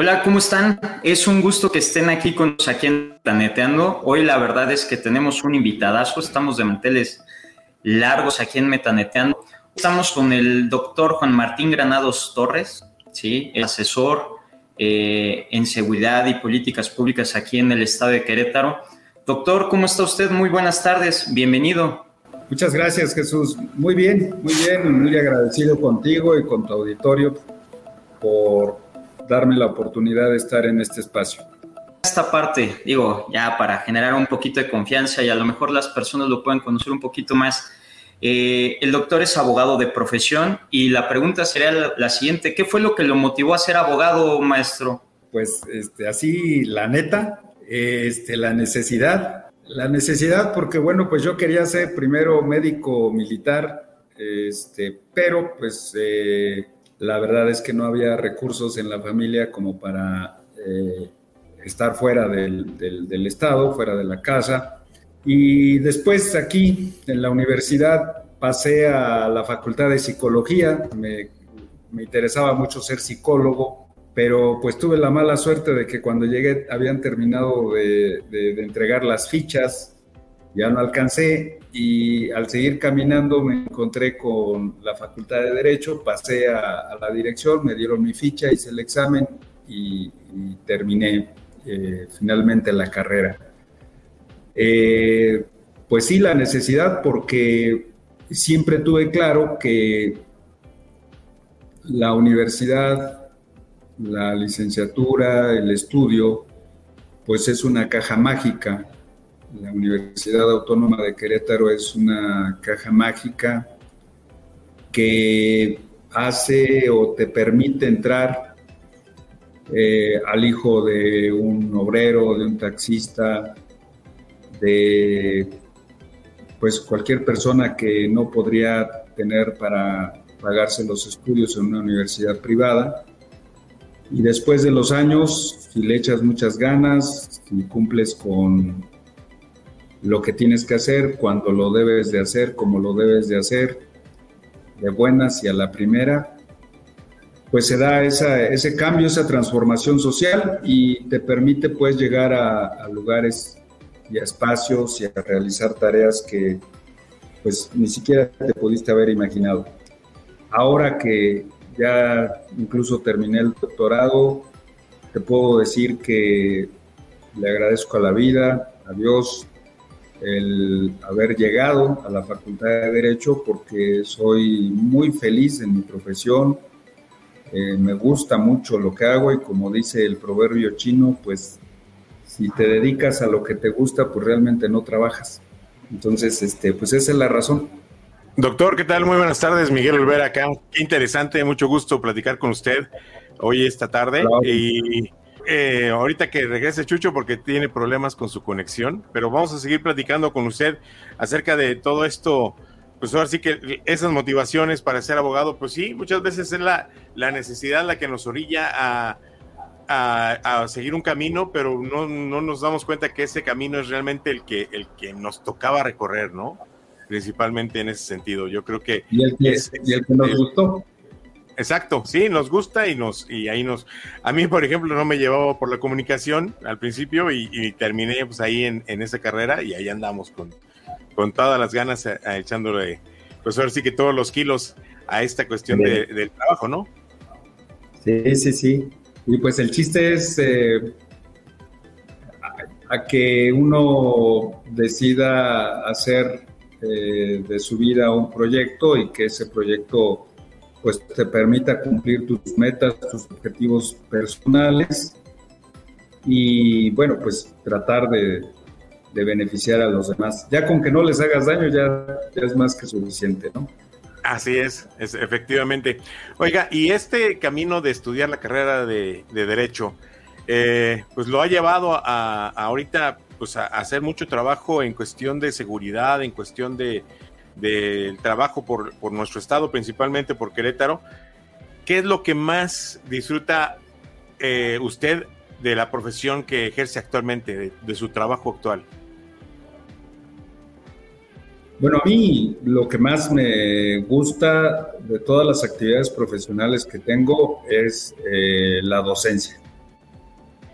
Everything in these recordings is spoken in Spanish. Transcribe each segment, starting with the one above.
Hola, ¿cómo están? Es un gusto que estén aquí con nosotros aquí en Metaneteando. Hoy la verdad es que tenemos un invitadazo, estamos de manteles largos aquí en Metaneteando. Estamos con el doctor Juan Martín Granados Torres, ¿sí? el asesor eh, en seguridad y políticas públicas aquí en el estado de Querétaro. Doctor, ¿cómo está usted? Muy buenas tardes, bienvenido. Muchas gracias, Jesús. Muy bien, muy bien, muy agradecido contigo y con tu auditorio por darme la oportunidad de estar en este espacio. Esta parte, digo, ya para generar un poquito de confianza y a lo mejor las personas lo puedan conocer un poquito más. Eh, el doctor es abogado de profesión y la pregunta sería la, siguiente, ¿qué fue lo que lo motivó a ser abogado, maestro? Pues este, así, la neta, este, la necesidad, la necesidad porque bueno, pues yo quería ser primero médico militar, este, pero pues eh, la verdad es que no había recursos en la familia como para eh, estar fuera del, estado, fuera de la casa. Y después aquí en la universidad pasé a la facultad de psicología, me, interesaba mucho ser psicólogo, pero pues tuve la mala suerte de que cuando llegué habían terminado de, de entregar las fichas, ya no alcancé y al seguir caminando me encontré con la Facultad de Derecho, pasé a, la dirección, me dieron mi ficha, hice el examen y, terminé eh, finalmente la carrera. Eh, pues sí, la necesidad porque siempre tuve claro que la universidad, la licenciatura, el estudio, pues es una caja mágica la Universidad Autónoma de Querétaro es una caja mágica que hace o te permite entrar eh, al hijo de un obrero, de un taxista, de pues cualquier persona que no podría tener para pagarse los estudios en una universidad privada. Y después de los años, si le echas muchas ganas, si cumples con lo que tienes que hacer, cuando lo debes de hacer, como lo debes de hacer, de buenas y a la primera, pues se da ese cambio, esa transformación social y te permite pues llegar a, lugares y a espacios y a realizar tareas que pues ni siquiera te pudiste haber imaginado. Ahora que ya incluso terminé el doctorado, te puedo decir que le agradezco a la vida, a Dios, el haber llegado a la Facultad de Derecho porque soy muy feliz en mi profesión, eh, me gusta mucho lo que hago y como dice el proverbio chino, pues si te dedicas a lo que te gusta, pues realmente no trabajas. Entonces, este, pues esa es la razón. Doctor, ¿qué tal? Muy buenas tardes, Miguel Olvera acá. Qué interesante, mucho gusto platicar con usted hoy esta tarde. Y eh, ahorita que regrese Chucho porque tiene problemas con su conexión, pero vamos a seguir platicando con usted acerca de todo esto. Pues ahora sí que esas motivaciones para ser abogado, pues sí, muchas veces es la, la necesidad la que nos orilla a, a, seguir un camino, pero no, no, nos damos cuenta que ese camino es realmente el que, el que nos tocaba recorrer, ¿no? Principalmente en ese sentido. Yo creo que... Y el que, y el que nos gustó. Exacto, sí, nos gusta y nos y ahí nos. A mí, por ejemplo, no me llevaba por la comunicación al principio y, terminé pues ahí en, esa carrera y ahí andamos con, con todas las ganas eh, echándole, pues ahora sí que todos los kilos a esta cuestión del trabajo, ¿no? Sí, sí, sí. Y pues el chiste es eh, a, que uno decida hacer eh, de su vida un proyecto y que ese proyecto pues te permita cumplir tus metas, tus objetivos personales y bueno, pues tratar de, beneficiar a los demás. Ya con que no les hagas daño ya, es más que suficiente, ¿no? Así es, es, efectivamente. Oiga, y este camino de estudiar la carrera de, Derecho, eh, pues lo ha llevado a, ahorita pues a, hacer mucho trabajo en cuestión de seguridad, en cuestión de del trabajo por, por, nuestro estado, principalmente por Querétaro. ¿Qué es lo que más disfruta eh, usted de la profesión que ejerce actualmente, de su trabajo actual? Bueno, a mí lo que más me gusta de todas las actividades profesionales que tengo es eh, la docencia.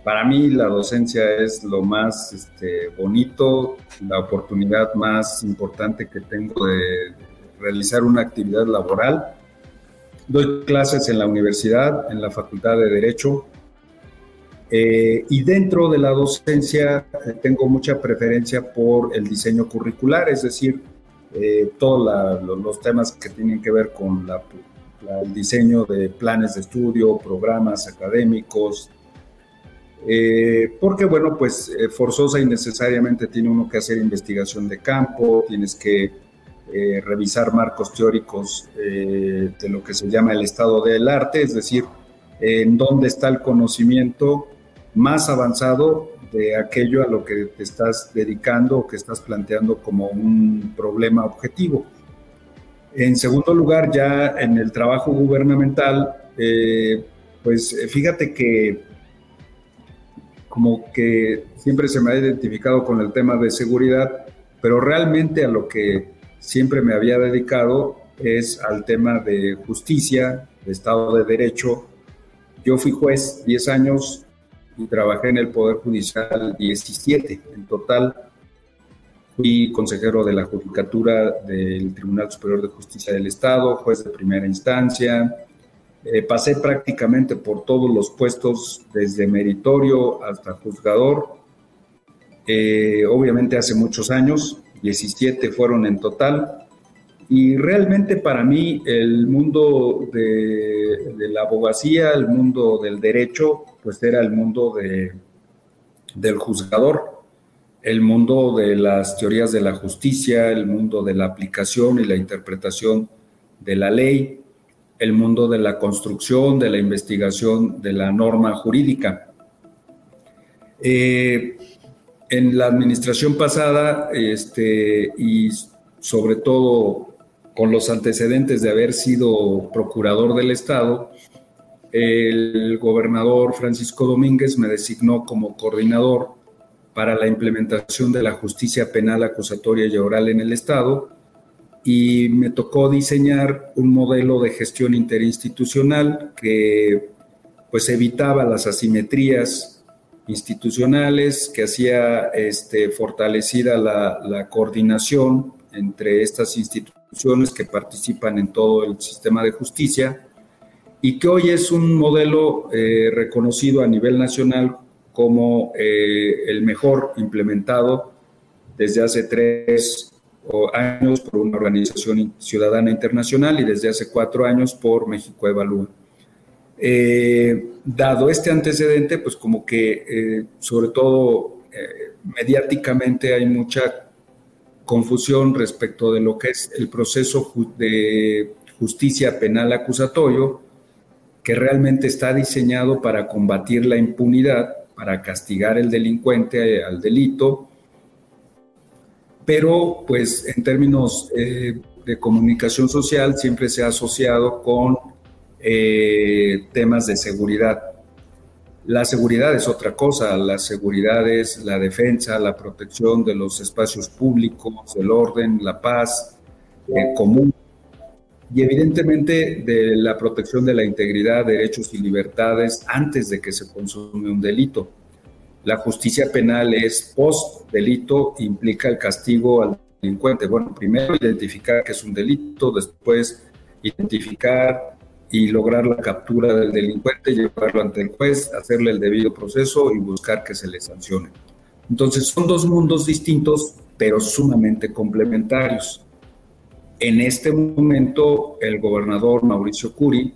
Para mí la docencia es lo más este, bonito, la oportunidad más importante que tengo de realizar una actividad laboral. Doy clases en la universidad, en la Facultad de Derecho, eh, y dentro de la docencia eh, tengo mucha preferencia por el diseño curricular, es decir, eh, todos los temas que tienen que ver con el diseño de planes de estudio, programas académicos, eh, porque bueno, pues eh, forzosa y necesariamente tiene uno que hacer investigación de campo, tienes que revisar marcos teóricos de lo que se llama el estado del arte, es decir, en dónde está el conocimiento más avanzado de aquello a lo que te estás dedicando o que estás planteando como un problema objetivo. En segundo lugar, ya en el trabajo gubernamental, eh, pues fíjate que como que siempre se me ha identificado con el tema de seguridad, pero realmente a lo que siempre me había dedicado es al tema de justicia, de Estado de Derecho. Yo fui juez 10 años, y trabajé en el Poder Judicial 17 en total. Fui consejero de la Judicatura del Tribunal Superior de Justicia del Estado, juez de primera instancia. Eh, pasé prácticamente por todos los puestos, desde meritorio hasta juzgador. Eh, obviamente hace muchos años, 17 fueron en total. Y realmente para mí el mundo de, la abogacía, el mundo del derecho, pues era el mundo de, del juzgador, el mundo de las teorías de la justicia, el mundo de la aplicación y la interpretación de la ley, el mundo de la construcción, de la investigación de la norma jurídica. Eh, en la administración pasada, este, y sobre todo con los antecedentes de haber sido procurador del Estado, el gobernador Francisco Domínguez me designó como coordinador para la implementación de la justicia penal acusatoria y oral en el Estado y me tocó diseñar un modelo de gestión interinstitucional que pues evitaba las asimetrías institucionales, que hacía este, fortalecida la, la coordinación entre estas instituciones que participan en todo el sistema de justicia y que hoy es un modelo eh, reconocido a nivel nacional como eh, el mejor implementado desde hace tres años por una organización ciudadana internacional y desde hace cuatro años por México Evalúa. Eh, dado este antecedente, pues como que sobre todo mediáticamente hay mucha confusión respecto de lo que es el proceso de justicia penal acusatorio, que realmente está diseñado para combatir la impunidad, para castigar el delincuente al delito, pero pues en términos eh, de comunicación social siempre se ha asociado con eh, temas de seguridad. La seguridad es otra cosa, la seguridad es la defensa, la protección de los espacios públicos, el orden, la paz eh, común y evidentemente de la protección de la integridad, derechos y libertades antes de que se consume un delito. La justicia penal es post delito, implica el castigo al delincuente. Bueno, primero identificar que es un delito, después identificar y lograr la captura del delincuente, llevarlo ante el juez, hacerle el debido proceso y buscar que se le sancione. Entonces son dos mundos distintos, pero sumamente complementarios. En este momento, el gobernador Mauricio Curi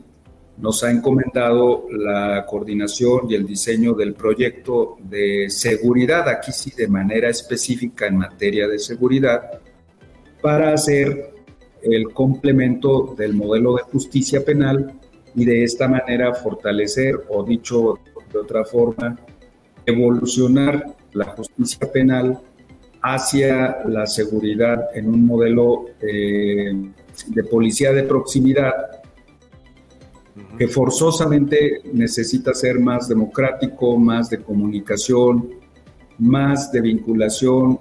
nos ha encomendado la coordinación y el diseño del proyecto de seguridad, aquí sí de manera específica en materia de seguridad, para hacer el complemento del modelo de justicia penal y de esta manera fortalecer, o dicho de otra forma, evolucionar la justicia penal hacia la seguridad en un modelo eh, de policía de proximidad que forzosamente necesita ser más democrático, más de comunicación, más de vinculación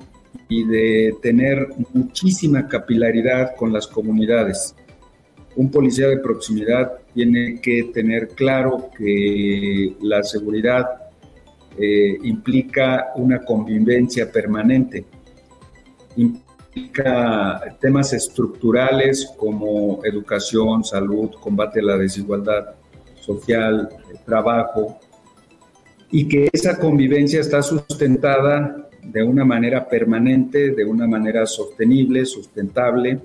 y de tener muchísima capilaridad con las comunidades. Un policía de proximidad tiene que tener claro que la seguridad eh, implica una convivencia permanente, temas estructurales como educación, salud, combate a la desigualdad social, trabajo, y que esa convivencia está sustentada de una manera permanente, de una manera sostenible, sustentable,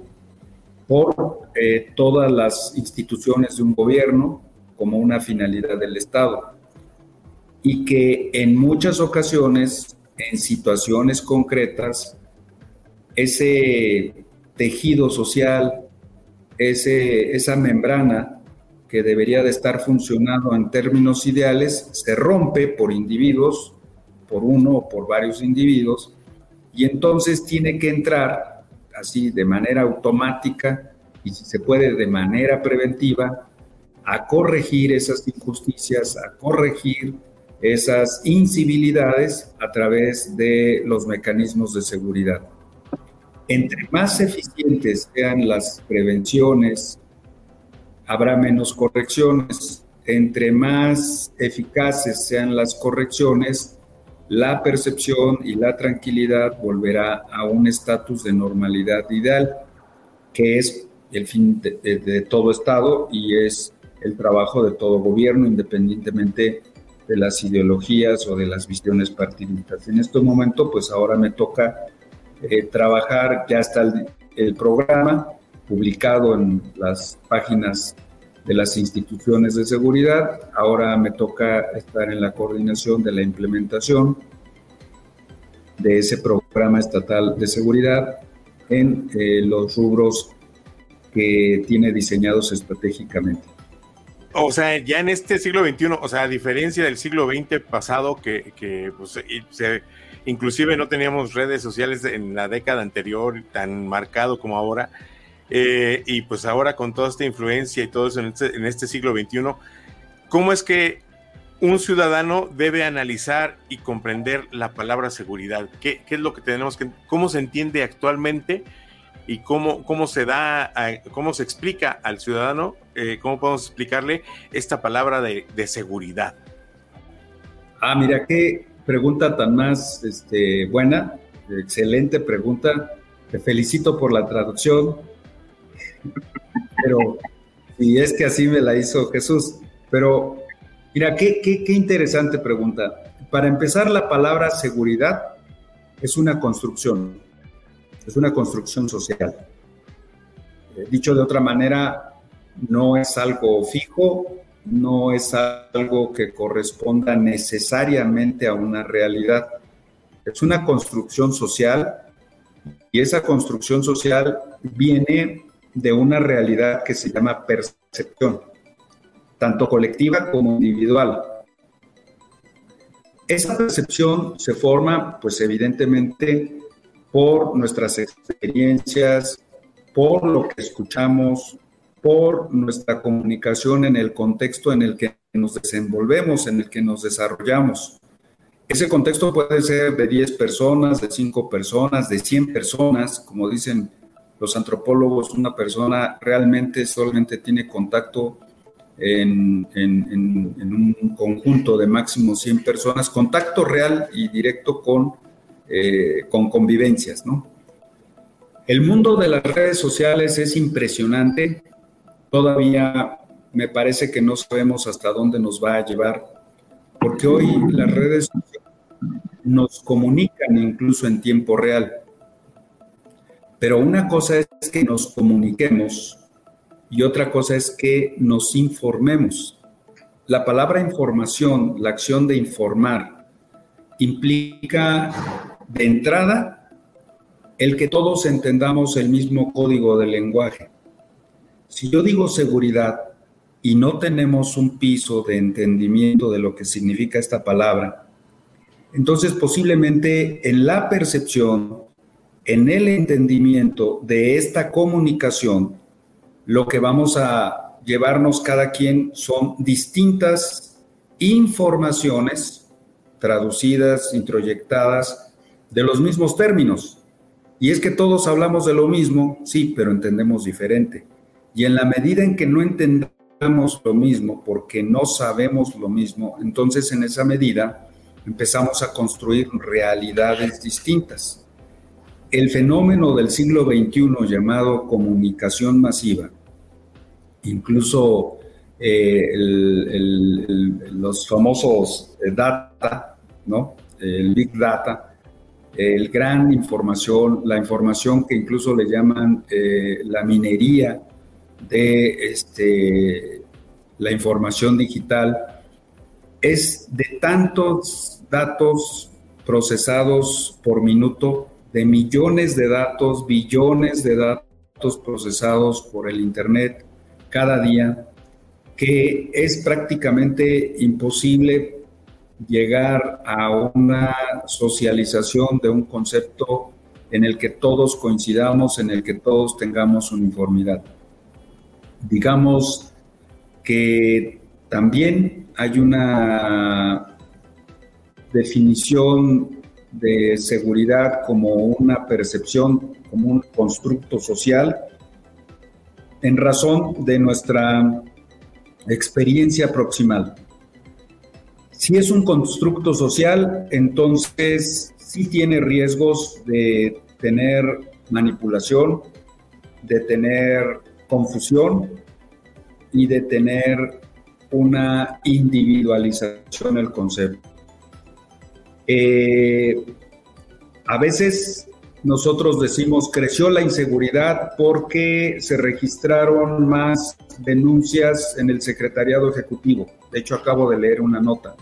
por eh, todas las instituciones de un gobierno como una finalidad del Estado. Y que en muchas ocasiones, en situaciones concretas, ese tejido social, ese, esa membrana que debería de estar funcionando en términos ideales, se rompe por individuos, por uno o por varios individuos, y entonces tiene que entrar así de manera automática y si se puede de manera preventiva a corregir esas injusticias, a corregir esas incivilidades a través de los mecanismos de seguridad. Entre más eficientes sean las prevenciones, habrá menos correcciones. Entre más eficaces sean las correcciones, la percepción y la tranquilidad volverá a un estatus de normalidad ideal, que es el fin de, todo Estado y es el trabajo de todo gobierno, independientemente de las ideologías o de las visiones partidistas. En este momento, pues ahora me toca eh, trabajar, ya está el, programa publicado en las páginas de las instituciones de seguridad. Ahora me toca estar en la coordinación de la implementación de ese programa estatal de seguridad en eh, los rubros que tiene diseñados estratégicamente. O sea, ya en este siglo XXI, o sea, a diferencia del siglo XX pasado, que, que pues, se, inclusive no teníamos redes sociales en la década anterior tan marcado como ahora, eh, y pues ahora con toda esta influencia y todo eso en este, este siglo XXI, ¿cómo es que un ciudadano debe analizar y comprender la palabra seguridad? ¿Qué, qué es lo que tenemos que, cómo se entiende actualmente y cómo, cómo se da, cómo se explica al ciudadano, eh, cómo podemos explicarle esta palabra de, de seguridad? Ah, mira, qué, pregunta tan más este, buena, excelente pregunta. Te felicito por la traducción, pero y es que así me la hizo Jesús. Pero mira, qué, qué, qué interesante pregunta. Para empezar, la palabra seguridad es una construcción, es una construcción social. Eh, dicho de otra manera, no es algo fijo, no es algo que corresponda necesariamente a una realidad. Es una construcción social y esa construcción social viene de una realidad que se llama percepción, tanto colectiva como individual. Esa percepción se forma, pues evidentemente, por nuestras experiencias, por lo que escuchamos, por nuestra comunicación en el contexto en el que nos desenvolvemos, en el que nos desarrollamos. Ese contexto puede ser de 10 personas, de 5 personas, de 100 personas, como dicen los antropólogos, una persona realmente solamente tiene contacto en, un conjunto de máximo 100 personas, contacto real y directo con, eh, con convivencias, ¿no? El mundo de las redes sociales es impresionante todavía me parece que no sabemos hasta dónde nos va a llevar, porque hoy las redes nos comunican incluso en tiempo real. Pero una cosa es que nos comuniquemos y otra cosa es que nos informemos. La palabra información, la acción de informar, implica de entrada el que todos entendamos el mismo código de lenguaje si yo digo seguridad y no tenemos un piso de entendimiento de lo que significa esta palabra, entonces posiblemente en la percepción, en el entendimiento de esta comunicación, lo que vamos a llevarnos cada quien son distintas informaciones traducidas, introyectadas de los mismos términos. Y es que todos hablamos de lo mismo, sí, pero entendemos diferente. Y en la medida en que no entendamos lo mismo, porque no sabemos lo mismo, entonces en esa medida empezamos a construir realidades distintas. El fenómeno del siglo XXI llamado comunicación masiva, incluso eh, los famosos eh, data, ¿no? el big data, el gran información, la información que incluso le llaman eh, la minería de este, la información digital, es de tantos datos procesados por minuto, de millones de datos, billones de datos procesados por el Internet cada día, que es prácticamente imposible llegar a una socialización de un concepto en el que todos coincidamos, en el que todos tengamos uniformidad. Digamos que también hay una definición de seguridad como una percepción, como un constructo social, en razón de nuestra experiencia proximal. Si es un constructo social, entonces sí tiene riesgos de tener manipulación, de tener confusión y de tener una individualización del concepto. Eh, a veces nosotros decimos creció la inseguridad porque se registraron más denuncias en el secretariado ejecutivo. De hecho, acabo de leer una nota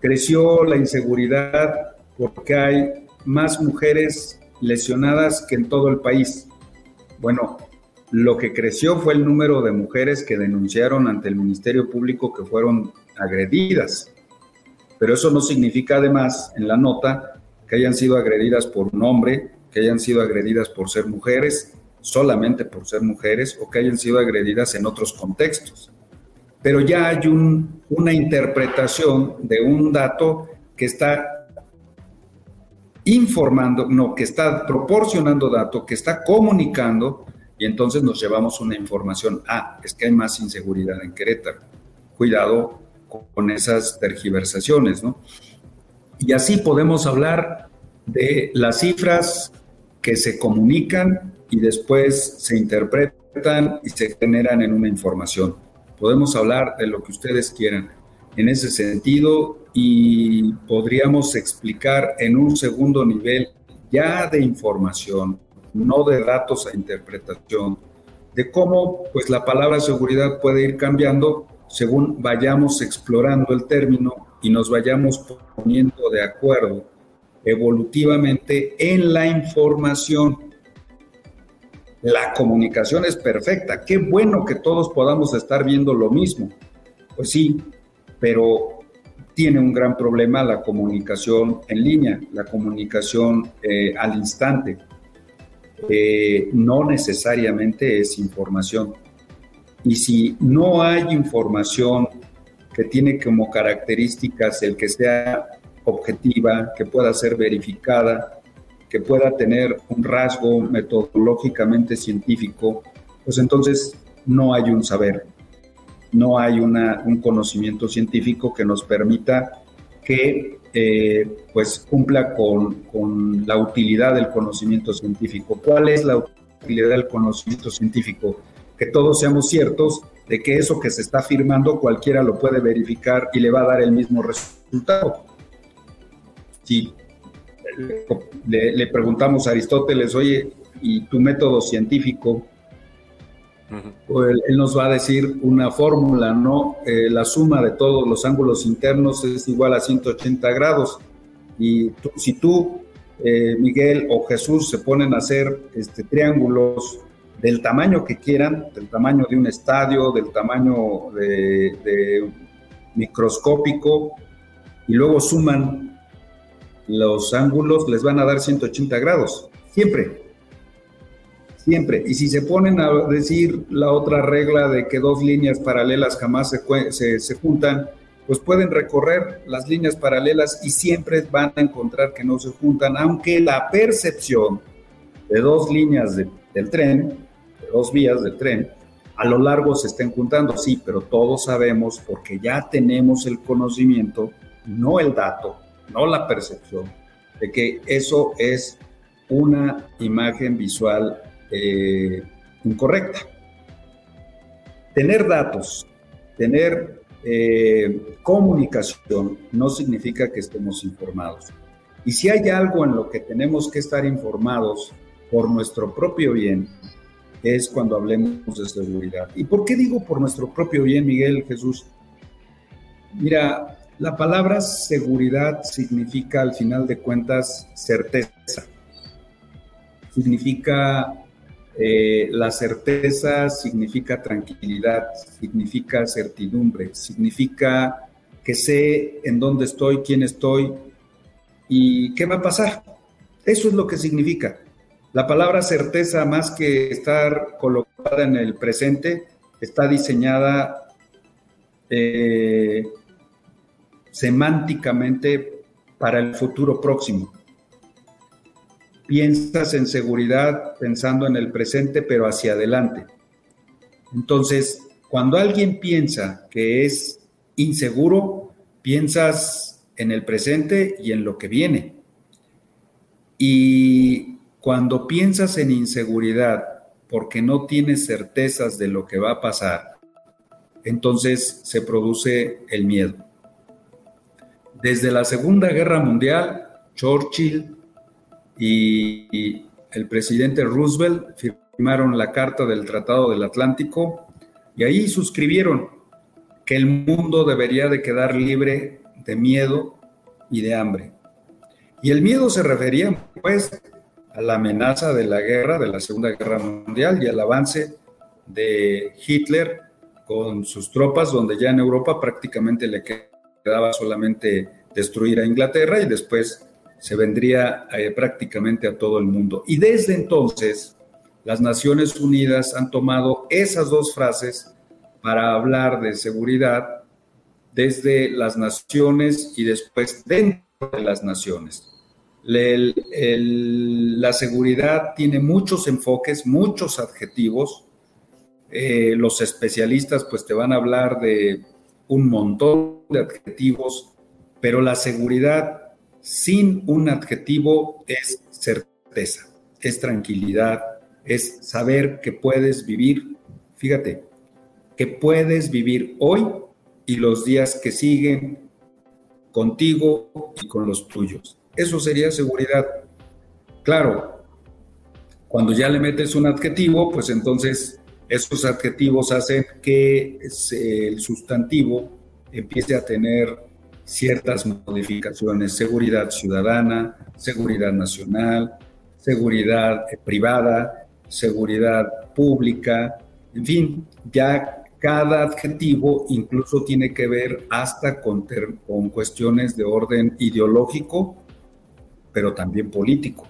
Creció la inseguridad porque hay más mujeres lesionadas que en todo el país. Bueno, lo que creció fue el número de mujeres que denunciaron ante el Ministerio Público que fueron agredidas. Pero eso no significa además en la nota que hayan sido agredidas por un hombre, que hayan sido agredidas por ser mujeres, solamente por ser mujeres, o que hayan sido agredidas en otros contextos pero ya hay una interpretación de un dato que está informando, no, que está proporcionando dato, que está comunicando, y entonces nos llevamos una información. Ah, es que hay más inseguridad en Querétaro. Cuidado con esas tergiversaciones, ¿no? Y así podemos hablar de las cifras que se comunican y después se interpretan y se generan en una información podemos hablar de lo que ustedes quieran en ese sentido y podríamos explicar en un segundo nivel ya de información, no de datos a interpretación, de cómo pues la palabra seguridad puede ir cambiando según vayamos explorando el término y nos vayamos poniendo de acuerdo evolutivamente en la información la comunicación es perfecta. Qué bueno que todos podamos estar viendo lo mismo. Pues sí, pero tiene un gran problema la comunicación en línea, la comunicación eh, al instante. Eh, no necesariamente es información. Y si no hay información que tiene como características el que sea objetiva, que pueda ser verificada, que pueda tener un rasgo metodológicamente científico, pues entonces no hay un saber, no hay un conocimiento científico que nos permita que eh, pues cumpla con, con la utilidad del conocimiento científico. ¿Cuál es la utilidad del conocimiento científico? Que todos seamos ciertos de que eso que se está afirmando cualquiera lo puede verificar y le va a dar el mismo resultado. Sí le, preguntamos a Aristóteles, oye, ¿y tu método científico? Pues él, nos va a decir una fórmula, ¿no? Eh, la suma de todos los ángulos internos es igual a 180 grados. Y si tú, eh, Miguel o Jesús se ponen a hacer este, triángulos del tamaño que quieran, del tamaño de un estadio, del tamaño de, microscópico, y luego suman los ángulos, les van a dar 180 grados, siempre, siempre. Y si se ponen a decir la otra regla de que dos líneas paralelas jamás se, se, juntan, pues pueden recorrer las líneas paralelas y siempre van a encontrar que no se juntan, aunque la percepción de dos líneas del tren dos vías del tren, a lo largo se estén juntando, sí, pero todos sabemos, porque ya tenemos el conocimiento, no el dato, no la percepción, de que eso es una imagen visual eh, incorrecta. Tener datos, tener eh, comunicación no significa que estemos informados. Y si hay algo en lo que tenemos que estar informados por nuestro propio bien, es cuando hablemos de seguridad. ¿Y por qué digo por nuestro propio bien, Miguel Jesús? Mira, la palabra seguridad significa al final de cuentas certeza. Significa eh, la certeza, significa tranquilidad, significa certidumbre, significa que sé en dónde estoy, quién estoy y qué va a pasar. Eso es lo que significa. La palabra certeza, más que estar colocada en el presente, está diseñada eh, semánticamente para el futuro próximo. Piensas en seguridad pensando en el presente, pero hacia adelante. Entonces, cuando alguien piensa que es inseguro, piensas en el presente y en lo que viene. Y cuando piensas en inseguridad porque no tienes certezas de lo que va a pasar, entonces se produce el miedo. Desde la Segunda Guerra Mundial, Churchill y el presidente Roosevelt firmaron la Carta del Tratado del Atlántico y ahí suscribieron que el mundo debería de quedar libre de miedo y de hambre. Y el miedo se refería pues a la amenaza de la guerra, de la Segunda Guerra Mundial y al avance de Hitler con sus tropas, donde ya en Europa prácticamente le quedaba solamente destruir a Inglaterra y después se vendría eh, prácticamente a todo el mundo. Y desde entonces, las Naciones Unidas han tomado esas dos frases para hablar de seguridad desde las naciones y después dentro de las naciones la seguridad tiene muchos enfoques, muchos adjetivos. Eh, los especialistas pues te van a hablar de un montón de adjetivos, pero la seguridad sin un adjetivo es certeza, es tranquilidad, es saber que puedes vivir, fíjate, que puedes vivir hoy y los días que siguen contigo y con los tuyos. Eso sería seguridad. Claro, cuando ya le metes un adjetivo, pues entonces esos adjetivos hacen que el sustantivo empiece a tener ciertas modificaciones, seguridad ciudadana, seguridad nacional, seguridad privada, seguridad pública, en fin, ya cada adjetivo incluso tiene que ver hasta con, con cuestiones de orden ideológico pero también político.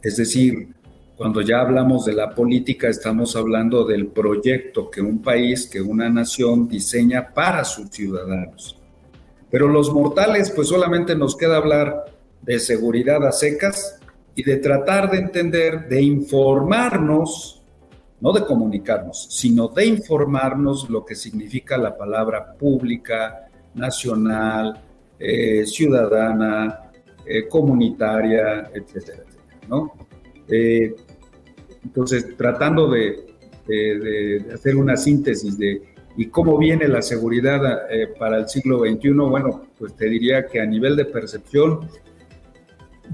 Es decir, cuando ya hablamos de la política, estamos hablando del proyecto que un país, que una nación diseña para sus ciudadanos. Pero los mortales, pues solamente nos queda hablar de seguridad a secas y de tratar de entender, de informarnos, no de comunicarnos, sino de informarnos lo que significa la palabra pública, nacional, eh, ciudadana, eh, comunitaria, etcétera, ¿no? Eh, entonces, tratando de, hacer una síntesis de y cómo viene la seguridad eh, para el siglo XXI, bueno, pues te diría que a nivel de percepción,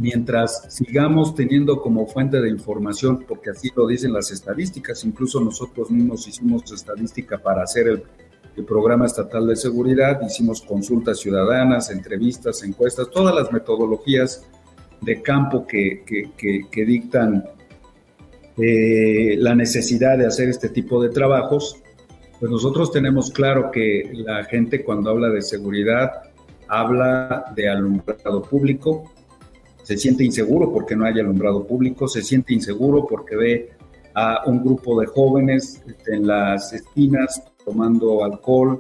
mientras sigamos teniendo como fuente de información, porque así lo dicen las estadísticas, incluso nosotros mismos hicimos estadística para hacer el, programa estatal de seguridad, hicimos consultas ciudadanas, entrevistas, encuestas, todas las metodologías de campo que, dictan eh, la necesidad de hacer este tipo de trabajos, pues nosotros tenemos claro que la gente cuando habla de seguridad habla de alumbrado público, se siente inseguro porque no hay alumbrado público, se siente inseguro porque ve a un grupo de jóvenes este, en las esquinas tomando alcohol,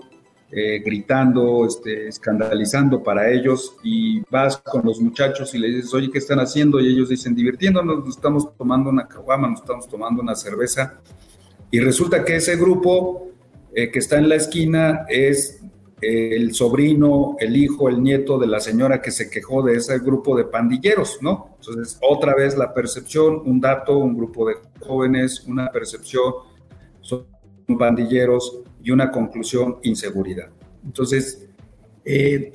eh, gritando, este, escandalizando para ellos y vas con los muchachos y le dices, oye, ¿qué están haciendo? Y ellos dicen, divirtiéndonos, nos estamos tomando una caguama, nos estamos tomando una cerveza. Y resulta que ese grupo eh, que está en la esquina es el sobrino, el hijo, el nieto de la señora que se quejó de ese grupo de pandilleros, ¿no? Entonces, otra vez la percepción, un dato, un grupo de jóvenes, una percepción, son pandilleros y una conclusión, inseguridad. Entonces, eh,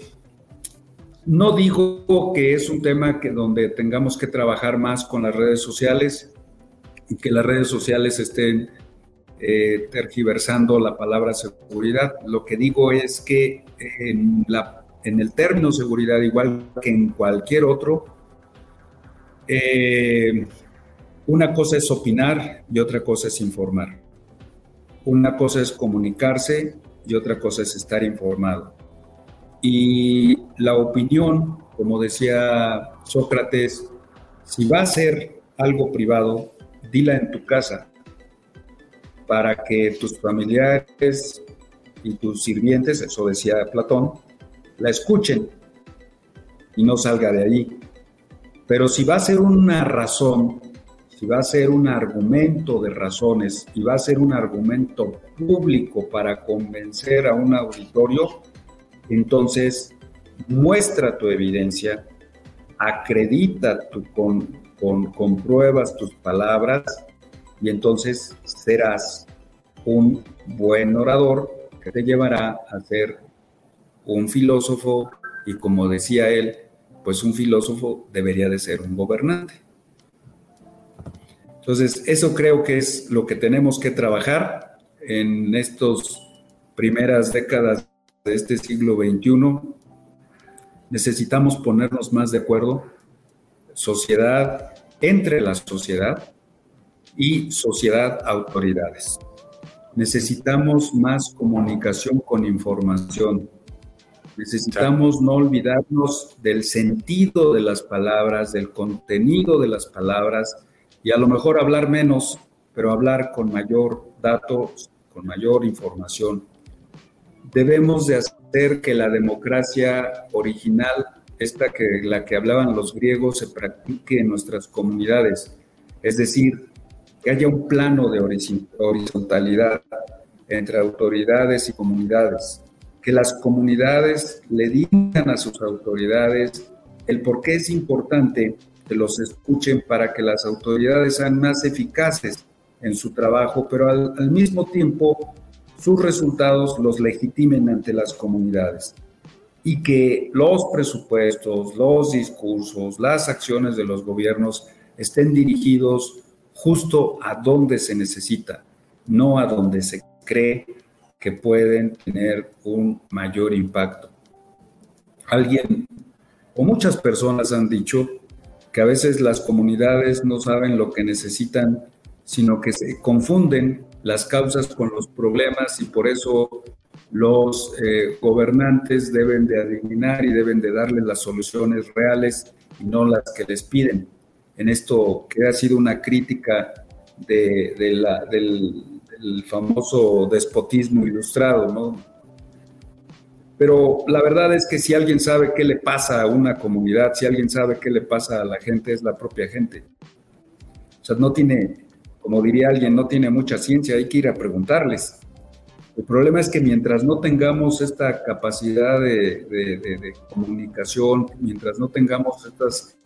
no digo que es un tema que donde tengamos que trabajar más con las redes sociales y que las redes sociales estén eh, tergiversando la palabra seguridad. Lo que digo es que en, el término seguridad, igual que en cualquier otro, eh, una cosa es opinar y otra cosa es informar. Una cosa es comunicarse y otra cosa es estar informado. Y la opinión, como decía Sócrates, si va a ser algo privado, dila en tu casa, para que tus familiares y tus sirvientes, eso decía Platón, la escuchen y no salga de allí. Pero si va a ser una razón, si va a ser un argumento de razones y va a ser un argumento público para convencer a un auditorio, entonces muestra tu evidencia, acredita tu, con, con, con pruebas tus palabras y entonces serás un buen orador que te llevará a ser un filósofo y como decía él, pues un filósofo debería de ser un gobernante. Entonces, eso creo que es lo que tenemos que trabajar en estas primeras décadas de este siglo XXI. Necesitamos ponernos más de acuerdo, sociedad, entre la sociedad, y sociedad autoridades. Necesitamos más comunicación con información. Necesitamos no olvidarnos del sentido de las palabras, del contenido de las palabras y a lo mejor hablar menos, pero hablar con mayor datos, con mayor información. Debemos de hacer que la democracia original, esta que la que hablaban los griegos, se practique en nuestras comunidades. Es decir, que haya un plano de horizontalidad entre autoridades y comunidades, que las comunidades le digan a sus autoridades el por qué es importante que los escuchen para que las autoridades sean más eficaces en su trabajo, pero al, al mismo tiempo sus resultados los legitimen ante las comunidades. Y que los presupuestos, los discursos, las acciones de los gobiernos estén dirigidos justo a donde se necesita, no a donde se cree que pueden tener un mayor impacto. Alguien o muchas personas han dicho que a veces las comunidades no saben lo que necesitan, sino que se confunden las causas con los problemas y por eso los eh, gobernantes deben de adivinar y deben de darles las soluciones reales y no las que les piden en esto que ha sido una crítica de, la, del, famoso despotismo ilustrado, ¿no? Pero la verdad es que si alguien sabe qué le pasa a una comunidad, si alguien sabe qué le pasa a la gente, es la propia gente. O sea, no tiene, como diría alguien, no tiene mucha ciencia, hay que ir a preguntarles. El problema es que mientras no tengamos esta capacidad de, de comunicación, mientras no tengamos estas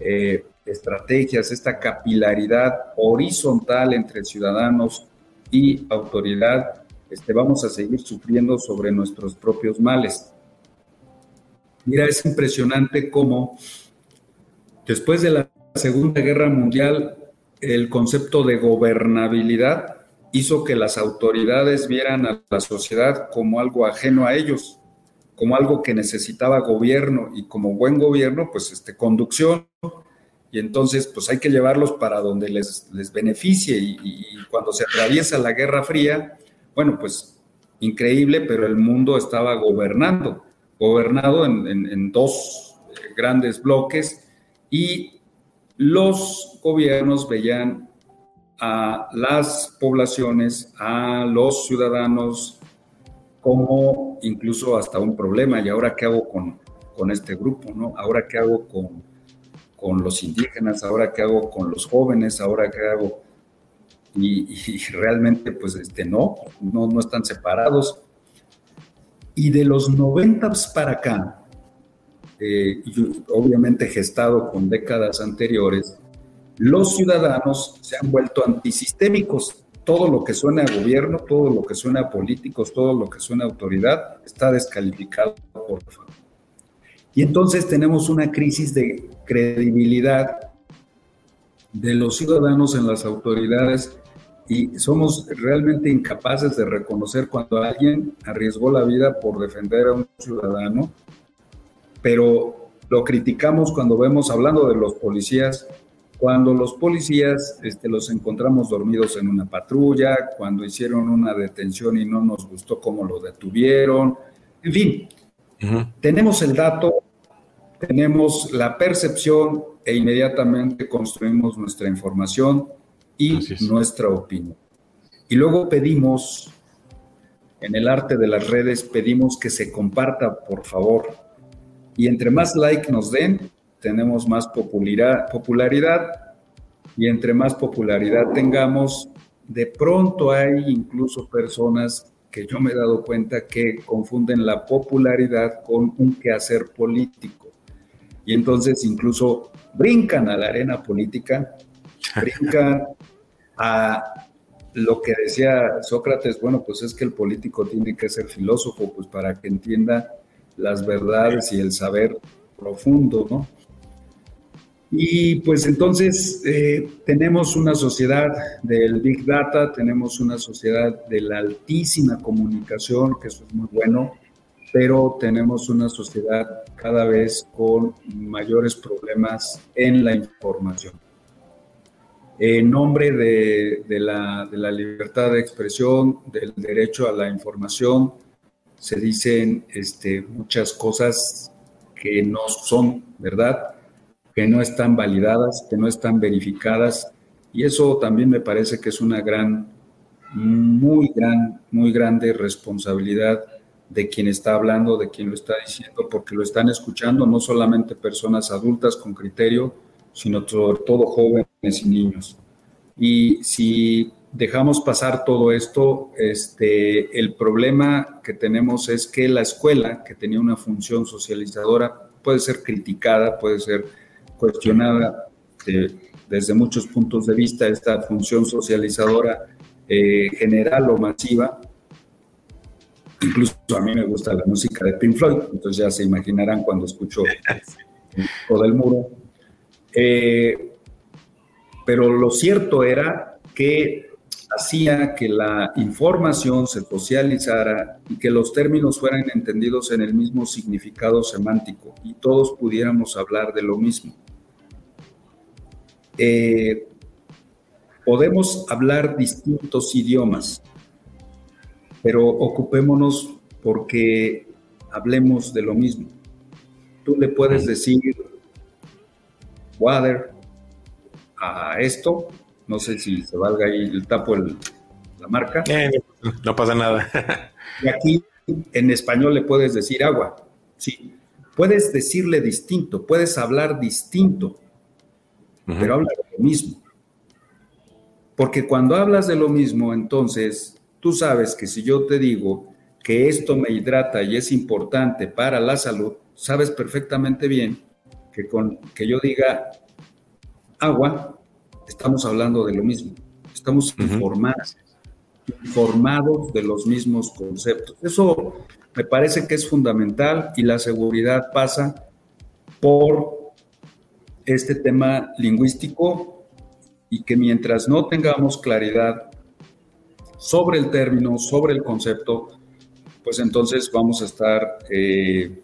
eh, estrategias, esta capilaridad horizontal entre ciudadanos y autoridad, este, vamos a seguir sufriendo sobre nuestros propios males. Mira, es impresionante cómo después de la Segunda Guerra Mundial, el concepto de gobernabilidad hizo que las autoridades vieran a la sociedad como algo ajeno a ellos, como algo que necesitaba gobierno y como buen gobierno, pues este, conducción Y entonces, pues hay que llevarlos para donde les, les beneficie. Y, cuando se atraviesa la Guerra Fría, bueno, pues increíble, pero el mundo estaba gobernando, gobernado en dos grandes bloques y los gobiernos veían a las poblaciones, a los ciudadanos como incluso hasta un problema. ¿Y ahora qué hago con, con este grupo? ¿no? ¿Ahora qué hago con, con los indígenas? ¿Ahora qué hago con los jóvenes? ¿Ahora qué hago? Y, realmente, pues, este, no, no, no están separados. Y de los 90 para acá, eh, obviamente gestado con décadas anteriores, los ciudadanos se han vuelto antisistémicos. Todo lo que suena a gobierno, todo lo que suena a políticos, todo lo que suena a autoridad está descalificado por. Y entonces tenemos una crisis de credibilidad de los ciudadanos en las autoridades y somos realmente incapaces de reconocer cuando alguien arriesgó la vida por defender a un ciudadano, pero lo criticamos cuando vemos, hablando de los policías, cuando los policías este, los encontramos dormidos en una patrulla, cuando hicieron una detención y no nos gustó cómo lo detuvieron, en fin, tenemos el dato, tenemos la percepción e inmediatamente construimos nuestra información y nuestra opinión. Y luego pedimos, en el arte de las redes, pedimos que se comparta, por favor. Y entre más like nos den, tenemos más popularidad, popularidad y entre más popularidad tengamos, de pronto hay incluso personas que yo me he dado cuenta que confunden la popularidad con un quehacer político. Y entonces incluso brincan a la arena política, brincan a lo que decía Sócrates, bueno, pues es que el político tiene que ser filósofo, pues para que entienda las verdades y el saber profundo, ¿no? Y pues entonces eh, tenemos una sociedad del Big Data, tenemos una sociedad de la altísima comunicación, que eso es muy bueno, pero tenemos una sociedad cada vez con mayores problemas en la información. En nombre de, la libertad de expresión, del derecho a la información, se dicen este, muchas cosas que no son verdad que no están validadas, que no están verificadas. Y eso también me parece que es una gran, muy gran, muy grande responsabilidad de quien está hablando, de quien lo está diciendo, porque lo están escuchando no solamente personas adultas con criterio, sino sobre todo jóvenes y niños. Y si dejamos pasar todo esto, este, el problema que tenemos es que la escuela, que tenía una función socializadora, puede ser criticada, puede ser cuestionada eh, desde muchos puntos de vista esta función socializadora eh, general o masiva. Incluso a mí me gusta la música de Pink Floyd, entonces ya se imaginarán cuando escucho todo el muro. Eh, pero lo cierto era que hacía que la información se socializara y que los términos fueran entendidos en el mismo significado semántico y todos pudiéramos hablar de lo mismo. Eh, podemos hablar distintos idiomas, pero ocupémonos porque hablemos de lo mismo. Tú le puedes decir water a esto, no sé si se valga ahí el tapo la marca. Eh, no pasa nada. y aquí en español le puedes decir agua, sí. Puedes decirle distinto, puedes hablar distinto, pero habla de lo mismo. Porque cuando hablas de lo mismo, entonces tú sabes que si yo te digo que esto me hidrata y es importante para la salud, sabes perfectamente bien que con que yo diga agua, estamos hablando de lo mismo. Estamos informados, informados de los mismos conceptos. Eso me parece que es fundamental y la seguridad pasa por este tema lingüístico y que mientras no tengamos claridad sobre el término, sobre el concepto, pues entonces vamos a estar eh,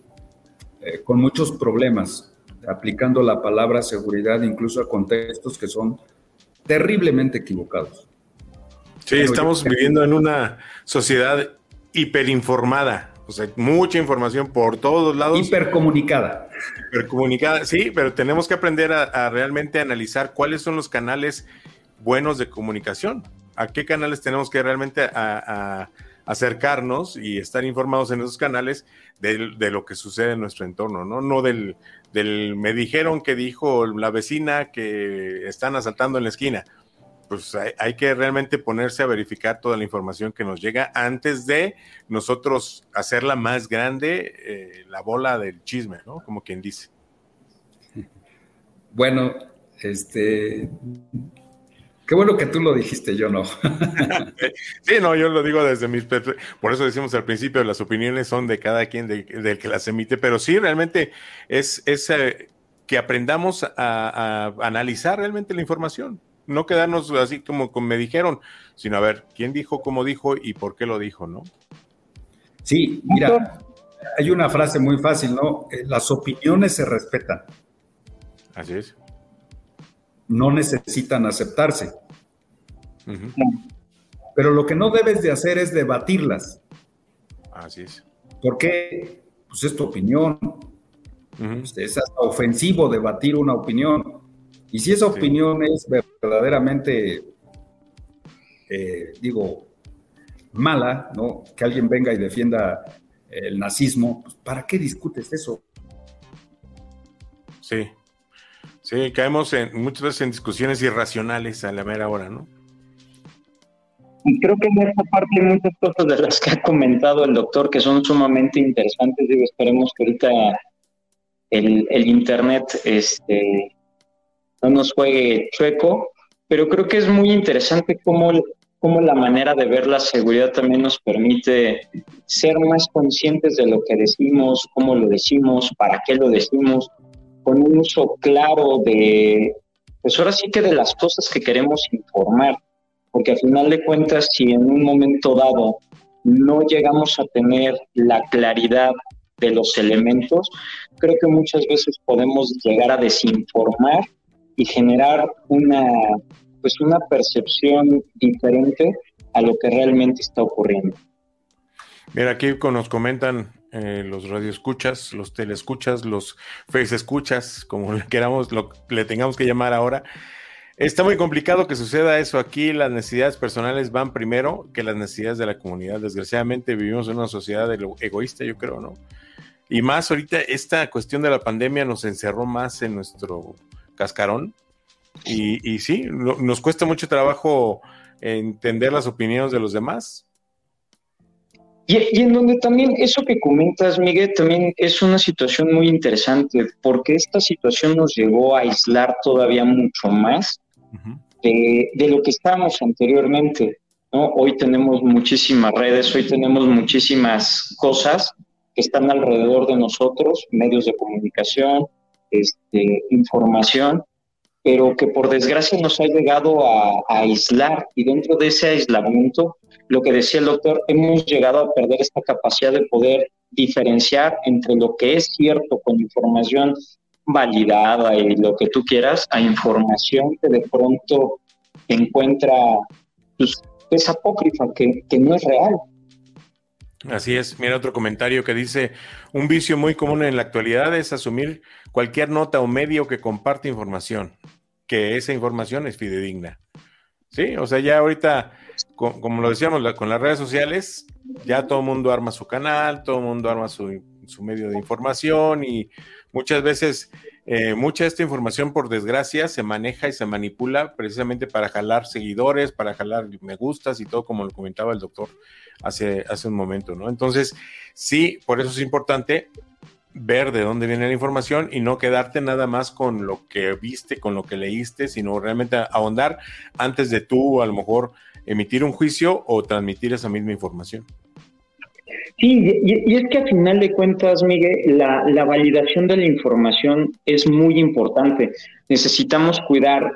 eh, con muchos problemas aplicando la palabra seguridad incluso a contextos que son terriblemente equivocados. Sí, estamos viviendo en una sociedad hiperinformada, o sea, mucha información por todos lados. Hipercomunicada. Hipercomunicada, sí, pero tenemos que aprender a, realmente analizar cuáles son los canales buenos de comunicación, a qué canales tenemos que realmente acercarnos y estar informados en esos canales de, de, lo que sucede en nuestro entorno, ¿no? No del, del me dijeron que dijo la vecina que están asaltando en la esquina pues hay, que realmente ponerse a verificar toda la información que nos llega antes de nosotros hacerla más grande, eh, la bola del chisme, ¿no? Como quien dice. Bueno, este, Qué bueno que tú lo dijiste, yo no. sí, no, yo lo digo desde mis... Por eso decimos al principio, las opiniones son de cada quien, del que las emite, pero sí, realmente es, es eh, que aprendamos a, analizar realmente la información no quedarnos así como, me dijeron, sino a ver quién dijo, cómo dijo y por qué lo dijo, ¿no? Sí, mira, hay una frase muy fácil, ¿no? Eh, las opiniones se respetan. Así es. No necesitan aceptarse. Pero lo que no debes de hacer es debatirlas. Así es. ¿Por qué? Pues es tu opinión. Es hasta ofensivo debatir una opinión. Y si esa opinión es verdaderamente, eh, digo, mala, ¿no? Que alguien venga y defienda el nazismo, pues, ¿para qué discutes eso? Sí, sí, caemos en, muchas veces en discusiones irracionales a la mera hora, ¿no? Y creo que en esta parte hay muchas cosas de las que ha comentado el doctor que son sumamente interesantes. Digo, esperemos que ahorita el, el Internet este, no nos juegue chueco, pero creo que es muy interesante cómo, cómo la manera de ver la seguridad también nos permite ser más conscientes de lo que decimos, cómo lo decimos, para qué lo decimos, con un uso claro de, pues ahora sí que de las cosas que queremos informar, porque al final de cuentas, si en un momento dado no llegamos a tener la claridad de los elementos, creo que muchas veces podemos llegar a desinformar y generar una, pues una percepción diferente a lo que realmente está ocurriendo. Mira, aquí nos comentan eh, los radioescuchas, los telescuchas, los face escuchas, como le queramos, lo, le tengamos que llamar ahora. Está muy complicado que suceda eso aquí. Las necesidades personales van primero que las necesidades de la comunidad. Desgraciadamente vivimos en una sociedad egoísta, yo creo, ¿no? Y más ahorita esta cuestión de la pandemia nos encerró más en nuestro cascarón. Y, y sí, nos cuesta mucho trabajo entender las opiniones de los demás. Y, en donde también eso que comentas, Miguel, también es una situación muy interesante, porque esta situación nos llevó a aislar todavía mucho más de, de, lo que estábamos anteriormente. ¿no? Hoy tenemos muchísimas redes, hoy tenemos muchísimas cosas que están alrededor de nosotros, medios de comunicación, este, información, pero que por desgracia nos ha llegado a, aislar y dentro de ese aislamiento, lo que decía el doctor, hemos llegado a perder esta capacidad de poder diferenciar entre lo que es cierto con información validada y lo que tú quieras, a información que de pronto encuentra pues, es apócrifa, que, que no es real. Así es, mira otro comentario que dice, un vicio muy común en la actualidad es asumir cualquier nota o medio que comparte información, que esa información es fidedigna. Sí, o sea, ya ahorita, como lo decíamos, con las redes sociales, ya todo el mundo arma su canal, todo el mundo arma su, medio de información y muchas veces eh, mucha de esta información, por desgracia, se maneja y se manipula precisamente para jalar seguidores, para jalar me gustas y todo, como lo comentaba el doctor hace, hace un momento, ¿no? Entonces, sí, por eso es importante ver de dónde viene la información y no quedarte nada más con lo que viste, con lo que leíste, sino realmente ahondar antes de tú a lo mejor emitir un juicio o transmitir esa misma información. Sí, y, es que a final de cuentas, Miguel, la, la validación de la información es muy importante. Necesitamos cuidar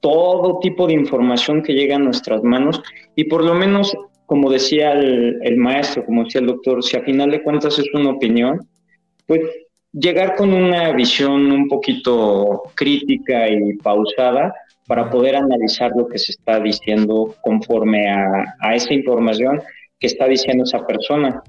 todo tipo de información que llega a nuestras manos y por lo menos, como decía el, el, maestro, como decía el doctor, si a final de cuentas es una opinión, pues llegar con una visión un poquito crítica y pausada para poder analizar lo que se está diciendo conforme a, a esa información que está diciendo esa persona.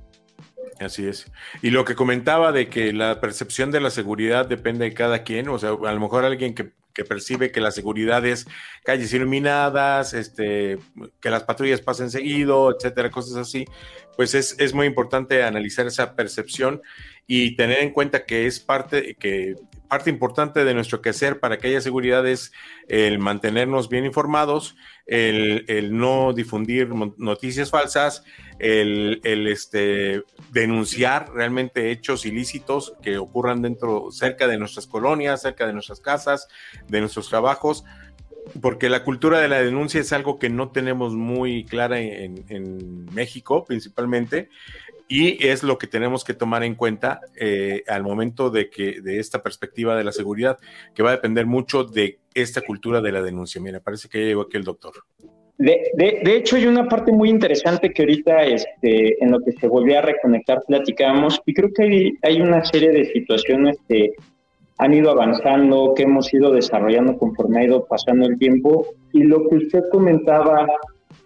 Así es. Y lo que comentaba de que la percepción de la seguridad depende de cada quien, o sea, a lo mejor alguien que, percibe que la seguridad es calles iluminadas, este, que las patrullas pasen seguido, etcétera, cosas así, pues es, es muy importante analizar esa percepción y tener en cuenta que es parte, que parte importante de nuestro quehacer para que haya seguridad es el mantenernos bien informados, el, no difundir noticias falsas, el, este, denunciar realmente hechos ilícitos que ocurran dentro, cerca de nuestras colonias, cerca de nuestras casas, de nuestros trabajos, porque la cultura de la denuncia es algo que no tenemos muy clara en, en México principalmente y es lo que tenemos que tomar en cuenta eh, al momento de que de esta perspectiva de la seguridad, que va a depender mucho de esta cultura de la denuncia. Mira, parece que ya llegó aquí el doctor. De, de, hecho, hay una parte muy interesante que ahorita este, en lo que se volvió a reconectar platicamos, y creo que hay, hay una serie de situaciones que han ido avanzando, que hemos ido desarrollando conforme ha ido pasando el tiempo, y lo que usted comentaba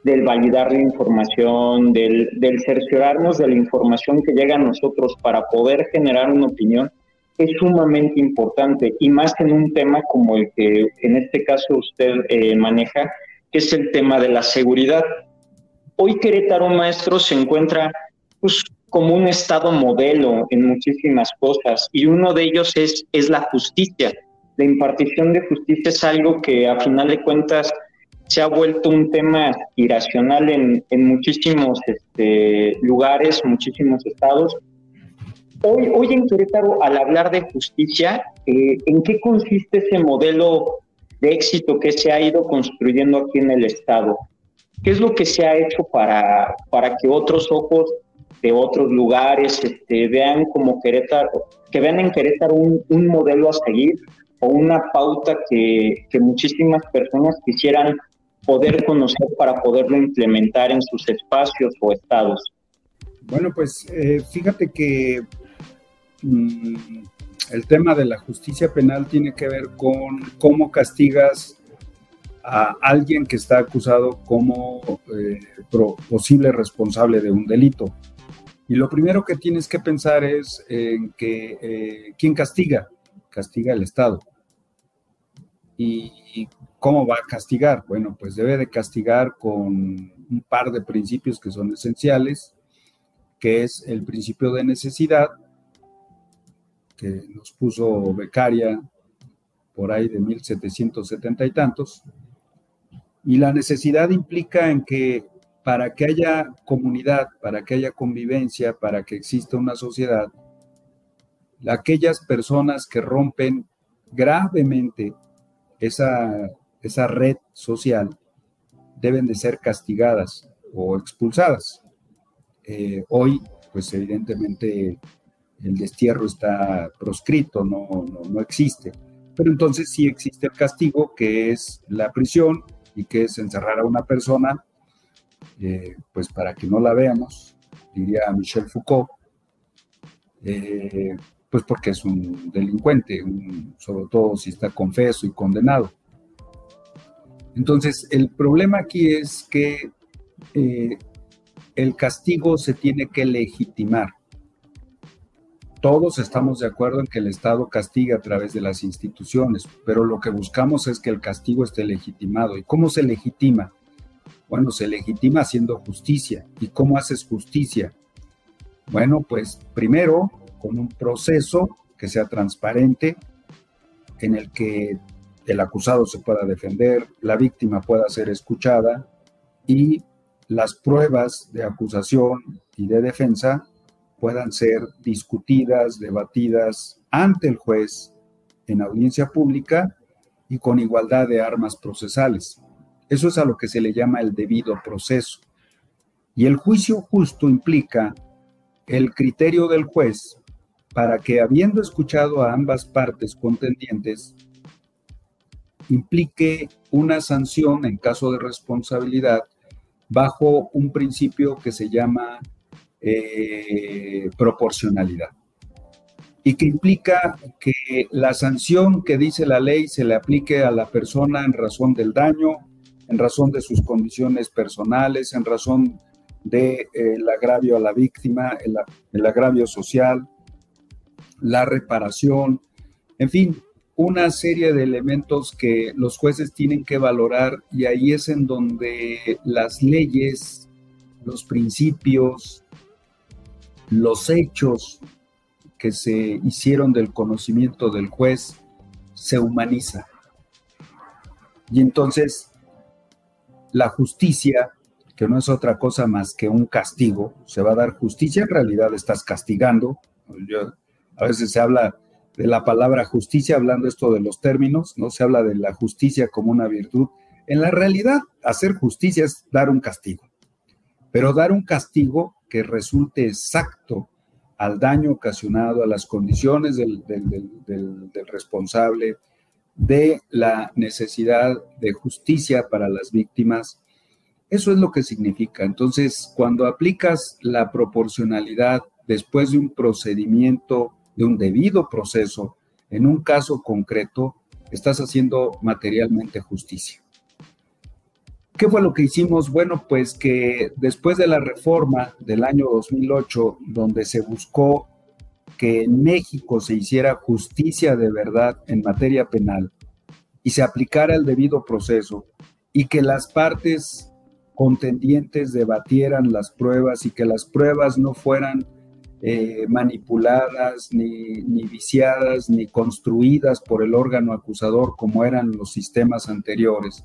del validar la información, del, cerciorarnos de la información que llega a nosotros para poder generar una opinión, es sumamente importante y más en un tema como el que en este caso usted eh, maneja, que es el tema de la seguridad. Hoy Querétaro Maestro se encuentra pues, como un estado modelo en muchísimas cosas y uno de ellos es, es la justicia. La impartición de justicia es algo que a final de cuentas se ha vuelto un tema irracional en, en muchísimos este, lugares, muchísimos estados. Hoy, hoy en Querétaro, al hablar de justicia, eh, ¿en qué consiste ese modelo de éxito que se ha ido construyendo aquí en el estado? ¿Qué es lo que se ha hecho para, para que otros ojos de otros lugares este, vean como Querétaro, que vean en Querétaro un, un modelo a seguir o una pauta que, que muchísimas personas quisieran poder conocer para poderlo implementar en sus espacios o estados? Bueno, pues eh, fíjate que mm, el tema de la justicia penal tiene que ver con cómo castigas a alguien que está acusado como eh, posible responsable de un delito. Y lo primero que tienes que pensar es en que eh, quién castiga, castiga el Estado. Y ¿Cómo va a castigar? Bueno, pues debe de castigar con un par de principios que son esenciales, que es el principio de necesidad, que nos puso Becaria por ahí de 1770 y tantos, y la necesidad implica en que para que haya comunidad, para que haya convivencia, para que exista una sociedad, aquellas personas que rompen gravemente esa esa red social deben de ser castigadas o expulsadas. Eh, hoy, pues evidentemente el destierro está proscrito, no, no, existe. Pero entonces sí existe el castigo, que es la prisión y que es encerrar a una persona, eh, pues para que no la veamos, diría Michel Foucault, eh, pues porque es un delincuente, sobre todo si está confeso y condenado. Entonces, el problema aquí es que eh, el castigo se tiene que legitimar. Todos estamos de acuerdo en que el Estado castiga a través de las instituciones, pero lo que buscamos es que el castigo esté legitimado. ¿Y cómo se legitima? Bueno, se legitima haciendo justicia. ¿Y cómo haces justicia? Bueno, pues primero con un proceso que sea transparente, en el que el acusado se pueda defender, la víctima pueda ser escuchada y las pruebas de acusación y de defensa puedan ser discutidas, debatidas ante el juez en audiencia pública y con igualdad de armas procesales. Eso es a lo que se le llama el debido proceso. Y el juicio justo implica el criterio del juez para que, habiendo escuchado a ambas partes contendientes, implique una sanción en caso de responsabilidad bajo un principio que se llama eh, proporcionalidad. y que implica que la sanción que dice la ley se le aplique a la persona en razón del daño, en razón de sus condiciones personales, en razón del de, eh, agravio a la víctima, el, el agravio social, la reparación, en fin, una serie de elementos que los jueces tienen que valorar y ahí es en donde las leyes, los principios, los hechos que se hicieron del conocimiento del juez se humaniza. Y entonces la justicia, que no es otra cosa más que un castigo, se va a dar justicia, en realidad estás castigando. a veces se habla de la palabra justicia, hablando esto de los términos, no se habla de la justicia como una virtud. En la realidad, hacer justicia es dar un castigo, pero dar un castigo que resulte exacto al daño ocasionado, a las condiciones del, responsable, de la necesidad de justicia para las víctimas. Eso es lo que significa. Entonces, cuando aplicas la proporcionalidad después de un procedimiento, de un debido proceso, en un caso concreto, estás haciendo materialmente justicia. ¿Qué fue lo que hicimos? Bueno, pues que después de la reforma del año 2008, donde se buscó que en México se hiciera justicia de verdad en materia penal y se aplicara el debido proceso y que las partes contendientes debatieran las pruebas y que las pruebas no fueran eh, manipuladas, ni, ni, viciadas, ni construidas por el órgano acusador como eran los sistemas anteriores,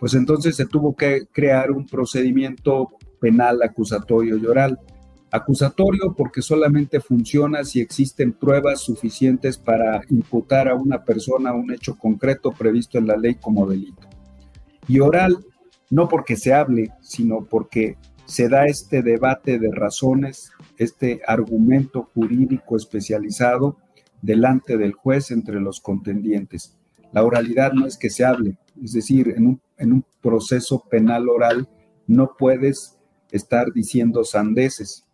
pues entonces se tuvo que crear un procedimiento penal acusatorio y oral. Acusatorio porque solamente funciona si existen pruebas suficientes para imputar a una persona un hecho concreto previsto en la ley como delito. Y oral no porque se hable, sino porque se da este debate de razones, este argumento jurídico especializado delante del juez entre los contendientes. La oralidad no es que se hable, es decir, en un, proceso penal oral no puedes estar diciendo sandeces.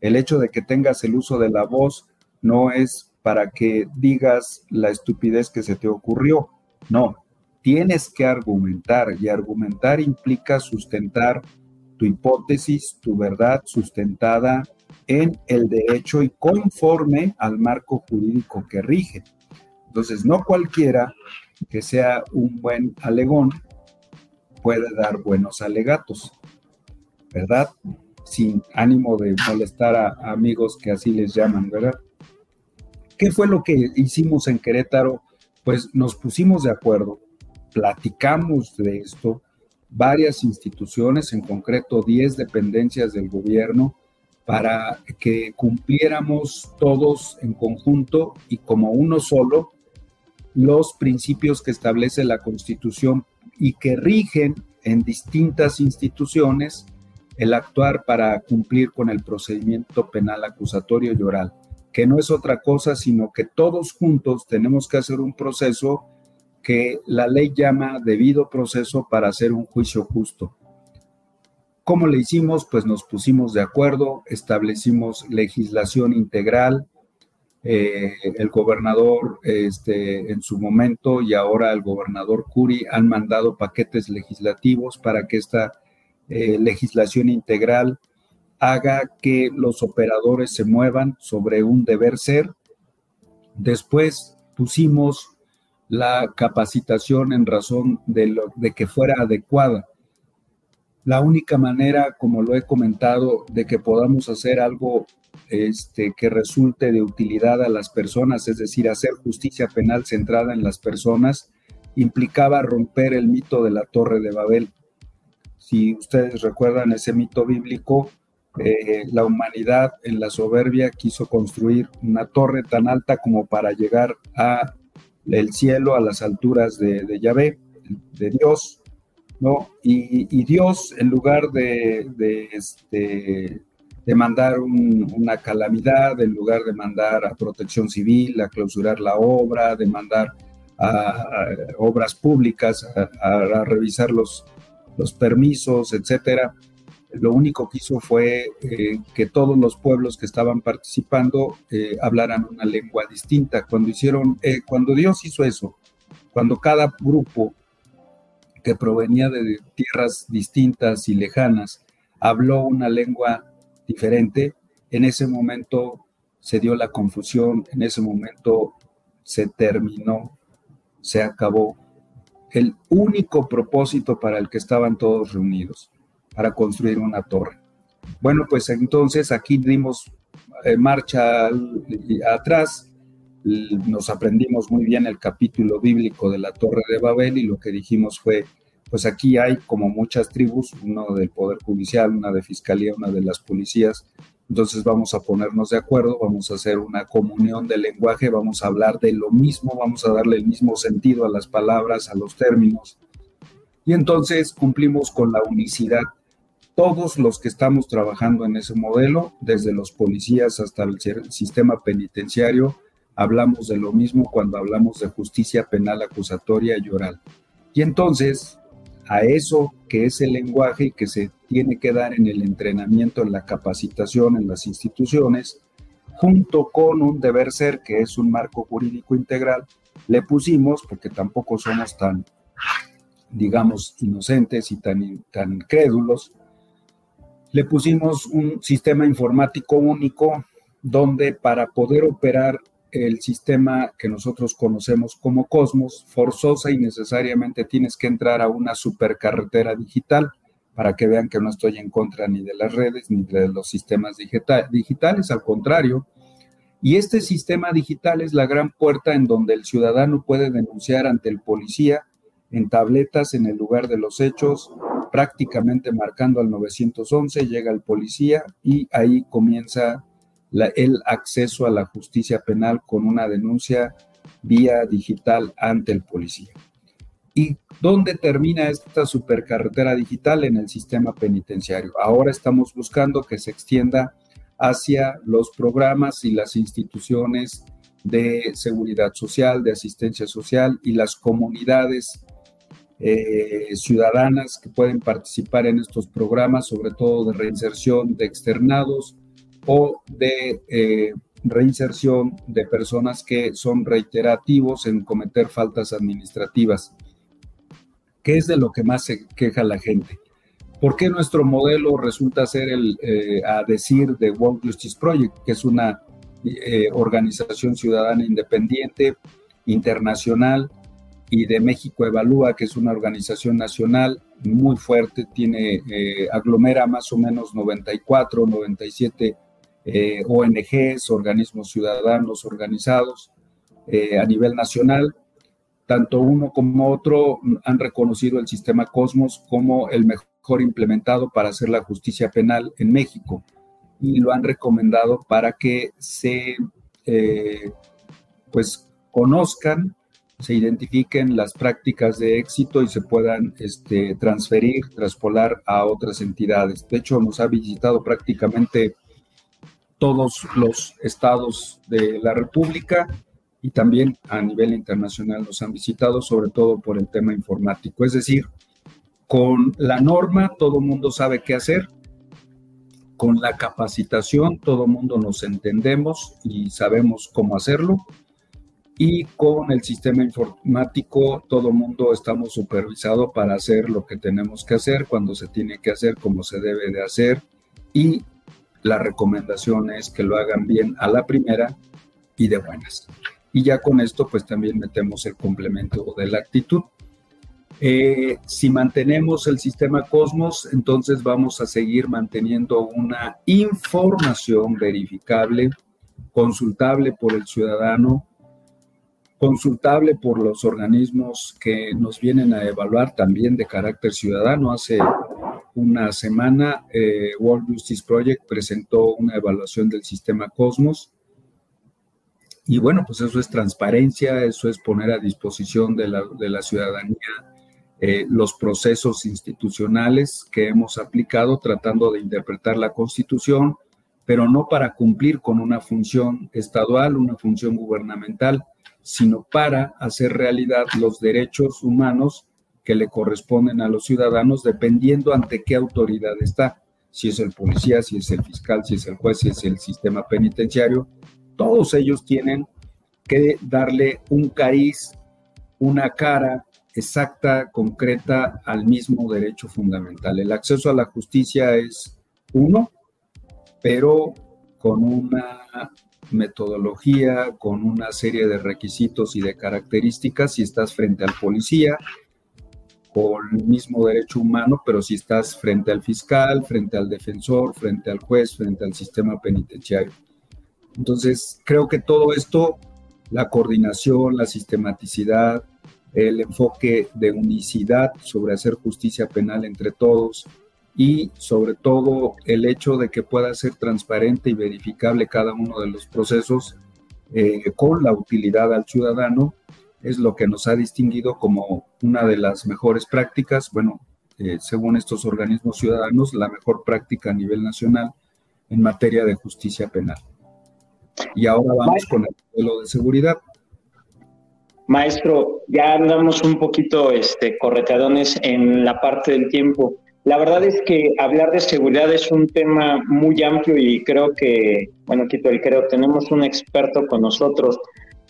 El hecho de que tengas el uso de la voz no es para que digas la estupidez que se te ocurrió. No, tienes que argumentar y argumentar implica sustentar tu hipótesis, tu verdad sustentada en el derecho y conforme al marco jurídico que rige. Entonces, no cualquiera que sea un buen alegón puede dar buenos alegatos, ¿verdad? Sin ánimo de molestar a, amigos que así les llaman, ¿verdad? ¿Qué fue lo que hicimos en Querétaro? Pues nos pusimos de acuerdo, platicamos de esto, varias instituciones, en concreto 10 dependencias del gobierno, para que cumpliéramos todos en conjunto y como uno solo los principios que establece la Constitución y que rigen en distintas instituciones el actuar para cumplir con el procedimiento penal acusatorio y oral, que no es otra cosa sino que todos juntos tenemos que hacer un proceso que la ley llama debido proceso para hacer un juicio justo. ¿Cómo le hicimos? Pues nos pusimos de acuerdo, establecimos legislación integral, eh, el gobernador este, en su momento y ahora el gobernador Curi han mandado paquetes legislativos para que esta eh, legislación integral haga que los operadores se muevan sobre un deber ser. Después pusimos la capacitación en razón de, lo, de que fuera adecuada la única manera, como lo he comentado, de que podamos hacer algo este, que resulte de utilidad a las personas, es decir, hacer justicia penal centrada en las personas, implicaba romper el mito de la Torre de Babel. Si ustedes recuerdan ese mito bíblico, eh, la humanidad en la soberbia quiso construir una torre tan alta como para llegar a el cielo, a las alturas de, de Yahvé, de Dios, ¿no? Y, Dios, en lugar de, este, de mandar una calamidad, en lugar de mandar a protección civil, a clausurar la obra, de mandar a, obras públicas a, revisar los, los permisos, etcétera, lo único que hizo fue eh, que todos los pueblos que estaban participando eh, hablaran una lengua distinta. Cuando hicieron, eh, cuando Dios hizo eso, cuando cada grupo que provenía de tierras distintas y lejanas habló una lengua diferente, en ese momento se dio la confusión, en ese momento se terminó, se acabó el único propósito para el que estaban todos reunidos para construir una torre. Bueno, pues entonces aquí dimos eh, marcha atrás, nos aprendimos muy bien el capítulo bíblico de la Torre de Babel y lo que dijimos fue, pues aquí hay como muchas tribus, uno del Poder Judicial, una de Fiscalía, una de las policías, entonces vamos a ponernos de acuerdo, vamos a hacer una comunión del lenguaje, vamos a hablar de lo mismo, vamos a darle el mismo sentido a las palabras, a los términos. Y entonces cumplimos con la unicidad todos los que estamos trabajando en ese modelo, desde los policías hasta el sistema penitenciario, hablamos de lo mismo cuando hablamos de justicia penal acusatoria y oral. Y entonces, a eso que es el lenguaje que se tiene que dar en el entrenamiento, en la capacitación, en las instituciones, junto con un deber ser, que es un marco jurídico integral, le pusimos, porque tampoco somos tan, digamos, inocentes y tan, tan crédulos, le pusimos un sistema informático único donde para poder operar el sistema que nosotros conocemos como Cosmos, forzosa y necesariamente tienes que entrar a una supercarretera digital para que vean que no estoy en contra ni de las redes ni de los sistemas digitales, al contrario. Y este sistema digital es la gran puerta en donde el ciudadano puede denunciar ante el policía en tabletas en el lugar de los hechos, prácticamente marcando al 911, llega el policía y ahí comienza el acceso a la justicia penal con una denuncia vía digital ante el policía. ¿Y dónde termina esta supercarretera digital? En el sistema penitenciario. Ahora estamos buscando que se extienda hacia los programas y las instituciones de seguridad social, de asistencia social y las comunidades eh, ciudadanas que pueden participar en estos programas, sobre todo de reinserción de externados o de eh, reinserción de personas que son reiterativos en cometer faltas administrativas, que es de lo que más se queja la gente. ¿Por qué nuestro modelo resulta ser el, eh, a decir, de World Justice Project, que es una organización ciudadana independiente, internacional, y de México Evalúa, que es una organización nacional muy fuerte, tiene, eh, aglomera más o menos 94, 97 eh, ONGs, organismos ciudadanos organizados eh, a nivel nacional. Tanto uno como otro han reconocido el sistema Cosmos como el mejor implementado para hacer la justicia penal en México y lo han recomendado para que se pues conozcan se identifiquen las prácticas de éxito y se puedan este, transferir, traspolar a otras entidades. De hecho, nos ha visitado prácticamente todos los estados de la República y también a nivel internacional nos han visitado, sobre todo por el tema informático. Es decir, con la norma todo mundo sabe qué hacer, con la capacitación todo mundo nos entendemos y sabemos cómo hacerlo y con el sistema informático todo mundo estamos supervisados para hacer lo que tenemos que hacer, cuando se tiene que hacer, como se debe de hacer y la recomendación es que lo hagan bien a la primera y de buenas. Y ya con esto pues también metemos el complemento de la actitud. Eh, si mantenemos el sistema Cosmos, entonces vamos a seguir manteniendo una información verificable, consultable por el ciudadano, consultable por los organismos que nos vienen a evaluar también de carácter ciudadano. Hace una semana, eh, World Justice Project presentó una evaluación del sistema Cosmos. Y bueno, pues eso es transparencia, eso es poner a disposición de la, ciudadanía eh, los procesos institucionales que hemos aplicado tratando de interpretar la Constitución, pero no para cumplir con una función estadual, una función gubernamental, sino para hacer realidad los derechos humanos que le corresponden a los ciudadanos dependiendo ante qué autoridad está. si es el policía, si es el fiscal, si es el juez, si es el sistema penitenciario, todos ellos tienen que darle un cariz, una cara exacta, concreta al mismo derecho fundamental. El acceso a la justicia es uno, pero con una metodología, con una serie de requisitos y de características si estás frente al policía, con el mismo derecho humano, pero si estás frente al fiscal, frente al defensor, frente al juez, frente al sistema penitenciario. Entonces, creo que todo esto, la coordinación, la sistematicidad, el enfoque de unicidad sobre hacer justicia penal entre todos y sobre todo el hecho de que pueda ser transparente y verificable cada uno de los procesos eh, con la utilidad al ciudadano es lo que nos ha distinguido como una de las mejores prácticas, bueno, eh, según estos organismos ciudadanos, la mejor práctica a nivel nacional en materia de justicia penal. Y ahora vamos con el modelo de seguridad. Maestro, ya andamos un poquito este, correteadones en la parte del tiempo. La verdad es que hablar de seguridad es un tema muy amplio y creo que, bueno, quito el creo, tenemos un experto con nosotros.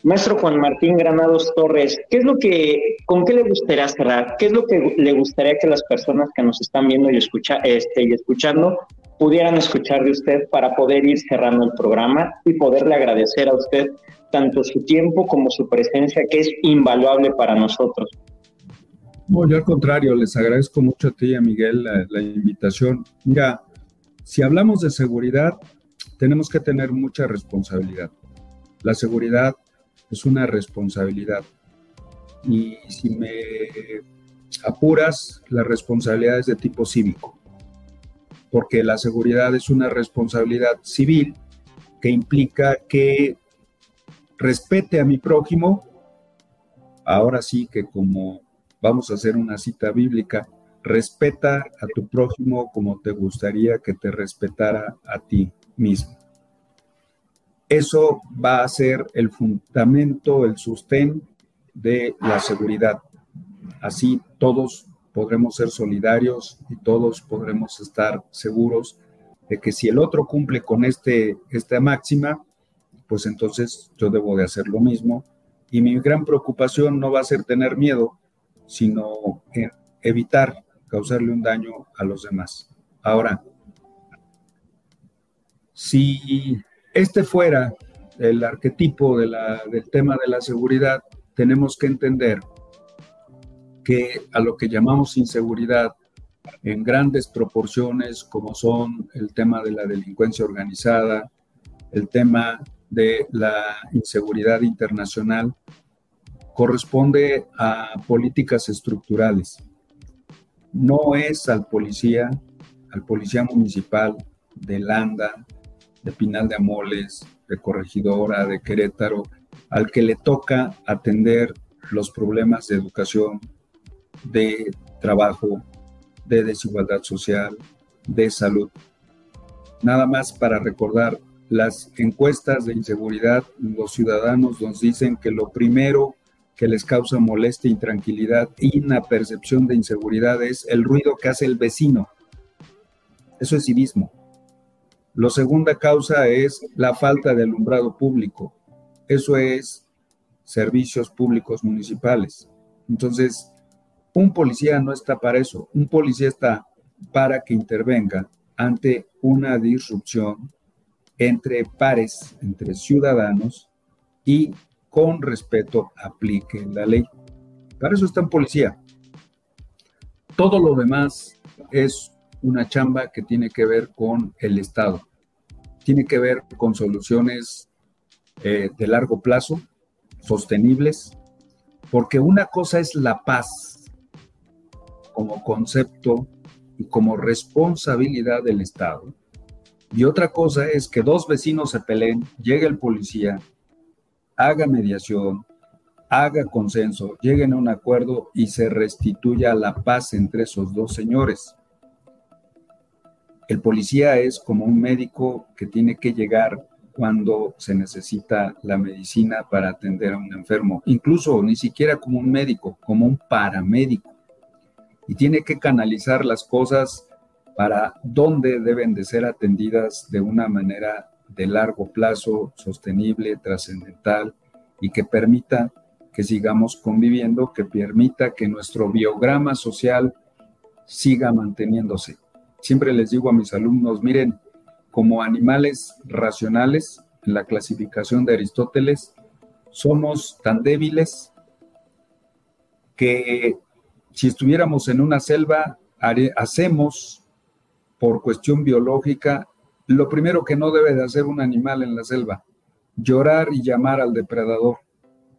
Maestro Juan Martín Granados Torres, ¿qué es lo que, con qué le gustaría cerrar? ¿Qué es lo que le gustaría que las personas que nos están viendo y, escucha, este, y escuchando pudieran escuchar de usted para poder ir cerrando el programa y poderle agradecer a usted tanto su tiempo como su presencia, que es invaluable para nosotros. No, yo al contrario, les agradezco mucho a ti y a Miguel la, la invitación. Mira, si hablamos de seguridad, tenemos que tener mucha responsabilidad. La seguridad es una responsabilidad. Y si me apuras, la responsabilidad es de tipo cívico, porque la seguridad es una responsabilidad civil que implica que respete a mi prójimo, ahora sí que como vamos a hacer una cita bíblica, respeta a tu prójimo como te gustaría que te respetara a ti mismo. Eso va a ser el fundamento, el sostén de la seguridad. Así todos podremos ser solidarios y todos podremos estar seguros de que si el otro cumple con este, esta máxima, pues entonces yo debo de hacer lo mismo. Y mi gran preocupación no va a ser tener miedo, sino evitar causarle un daño a los demás. Ahora, si este fuera el arquetipo del tema de la seguridad, tenemos que entender que a lo que llamamos inseguridad en grandes proporciones, como son el tema de la delincuencia organizada, el tema de la inseguridad internacional, corresponde a políticas estructurales. No es al policía, al policía municipal de Landa, de Pinal de Amoles, de Corregidora, de Querétaro, al que le toca atender los problemas de educación, de trabajo, de desigualdad social, de salud. Nada más para recordar, las encuestas de inseguridad, los ciudadanos nos dicen que lo primero que les causa molestia, intranquilidad y una percepción de inseguridad es el ruido que hace el vecino. Eso es civismo. La segunda causa es la falta de alumbrado público. Eso es servicios públicos municipales. Entonces, un policía no está para eso. Un policía está para que intervenga ante una disrupción entre pares, entre ciudadanos y con respeto aplique la ley. Para eso está un policía. Todo lo demás es una chamba que tiene que ver con el Estado tiene que ver con soluciones eh, de largo plazo, sostenibles, porque una cosa es la paz como concepto y como responsabilidad del Estado, y otra cosa es que dos vecinos se peleen, llegue el policía, haga mediación, haga consenso, lleguen a un acuerdo y se restituya la paz entre esos dos señores. El policía es como un médico que tiene que llegar cuando se necesita la medicina para atender a un enfermo, incluso ni siquiera como un médico, como un paramédico. Y tiene que canalizar las cosas para dónde deben de ser atendidas de una manera de largo plazo, sostenible, trascendental y que permita que sigamos conviviendo, que permita que nuestro biograma social siga manteniéndose. Siempre les digo a mis alumnos, miren, como animales racionales, en la clasificación de Aristóteles, somos tan débiles que si estuviéramos en una selva, hacemos por cuestión biológica lo primero que no debe de hacer un animal en la selva, llorar y llamar al depredador.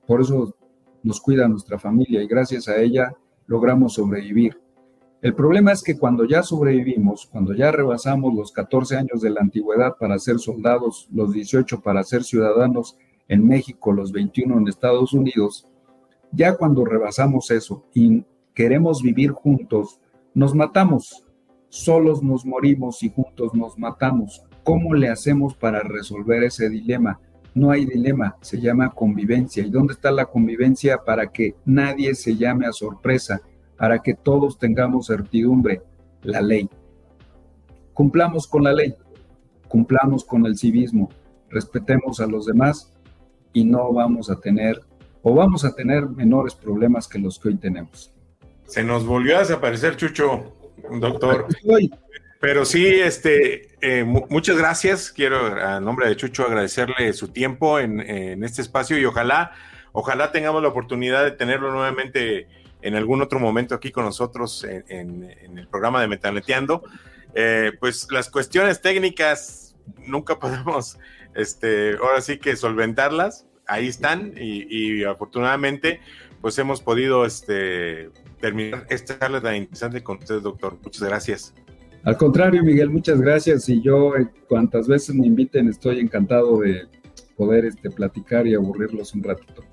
Por eso nos cuida nuestra familia y gracias a ella logramos sobrevivir. El problema es que cuando ya sobrevivimos, cuando ya rebasamos los 14 años de la antigüedad para ser soldados, los 18 para ser ciudadanos en México, los 21 en Estados Unidos, ya cuando rebasamos eso y queremos vivir juntos, nos matamos. Solos nos morimos y juntos nos matamos. ¿Cómo le hacemos para resolver ese dilema? No hay dilema, se llama convivencia. ¿Y dónde está la convivencia para que nadie se llame a sorpresa? para que todos tengamos certidumbre, la ley. Cumplamos con la ley, cumplamos con el civismo, respetemos a los demás y no vamos a tener o vamos a tener menores problemas que los que hoy tenemos. Se nos volvió a desaparecer, Chucho, doctor. Pero sí, este, eh, muchas gracias. Quiero, a nombre de Chucho, agradecerle su tiempo en, este espacio y ojalá, ojalá tengamos la oportunidad de tenerlo nuevamente en algún otro momento aquí con nosotros en, el programa de Metaneteando. Eh, pues las cuestiones técnicas nunca podemos, este, ahora sí que solventarlas, ahí están y, afortunadamente pues hemos podido este, terminar esta charla tan interesante con usted, doctor. Muchas gracias. Al contrario, Miguel, muchas gracias y yo eh, cuantas veces me inviten estoy encantado de poder este, platicar y aburrirlos un ratito.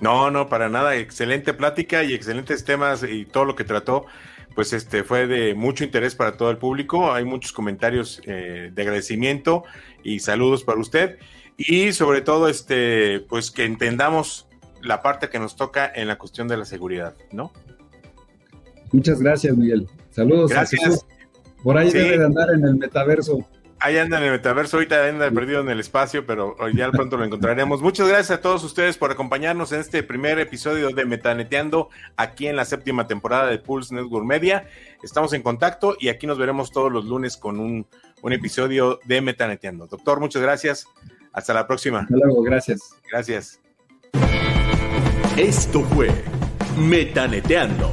No, no, para nada. Excelente plática y excelentes temas y todo lo que trató, pues este fue de mucho interés para todo el público. Hay muchos comentarios eh, de agradecimiento y saludos para usted y sobre todo este, pues que entendamos la parte que nos toca en la cuestión de la seguridad, ¿no? Muchas gracias, Miguel. Saludos. Gracias. Por ahí debe de andar en el metaverso. Ahí anda en el metaverso, ahorita anda perdido en el espacio, pero ya pronto lo encontraremos. Muchas gracias a todos ustedes por acompañarnos en este primer episodio de Metaneteando, aquí en la séptima temporada de Pulse Network Media. Estamos en contacto y aquí nos veremos todos los lunes con un, un episodio de Metaneteando. Doctor, muchas gracias. Hasta la próxima. Hasta luego, gracias. Gracias. Esto fue Metaneteando.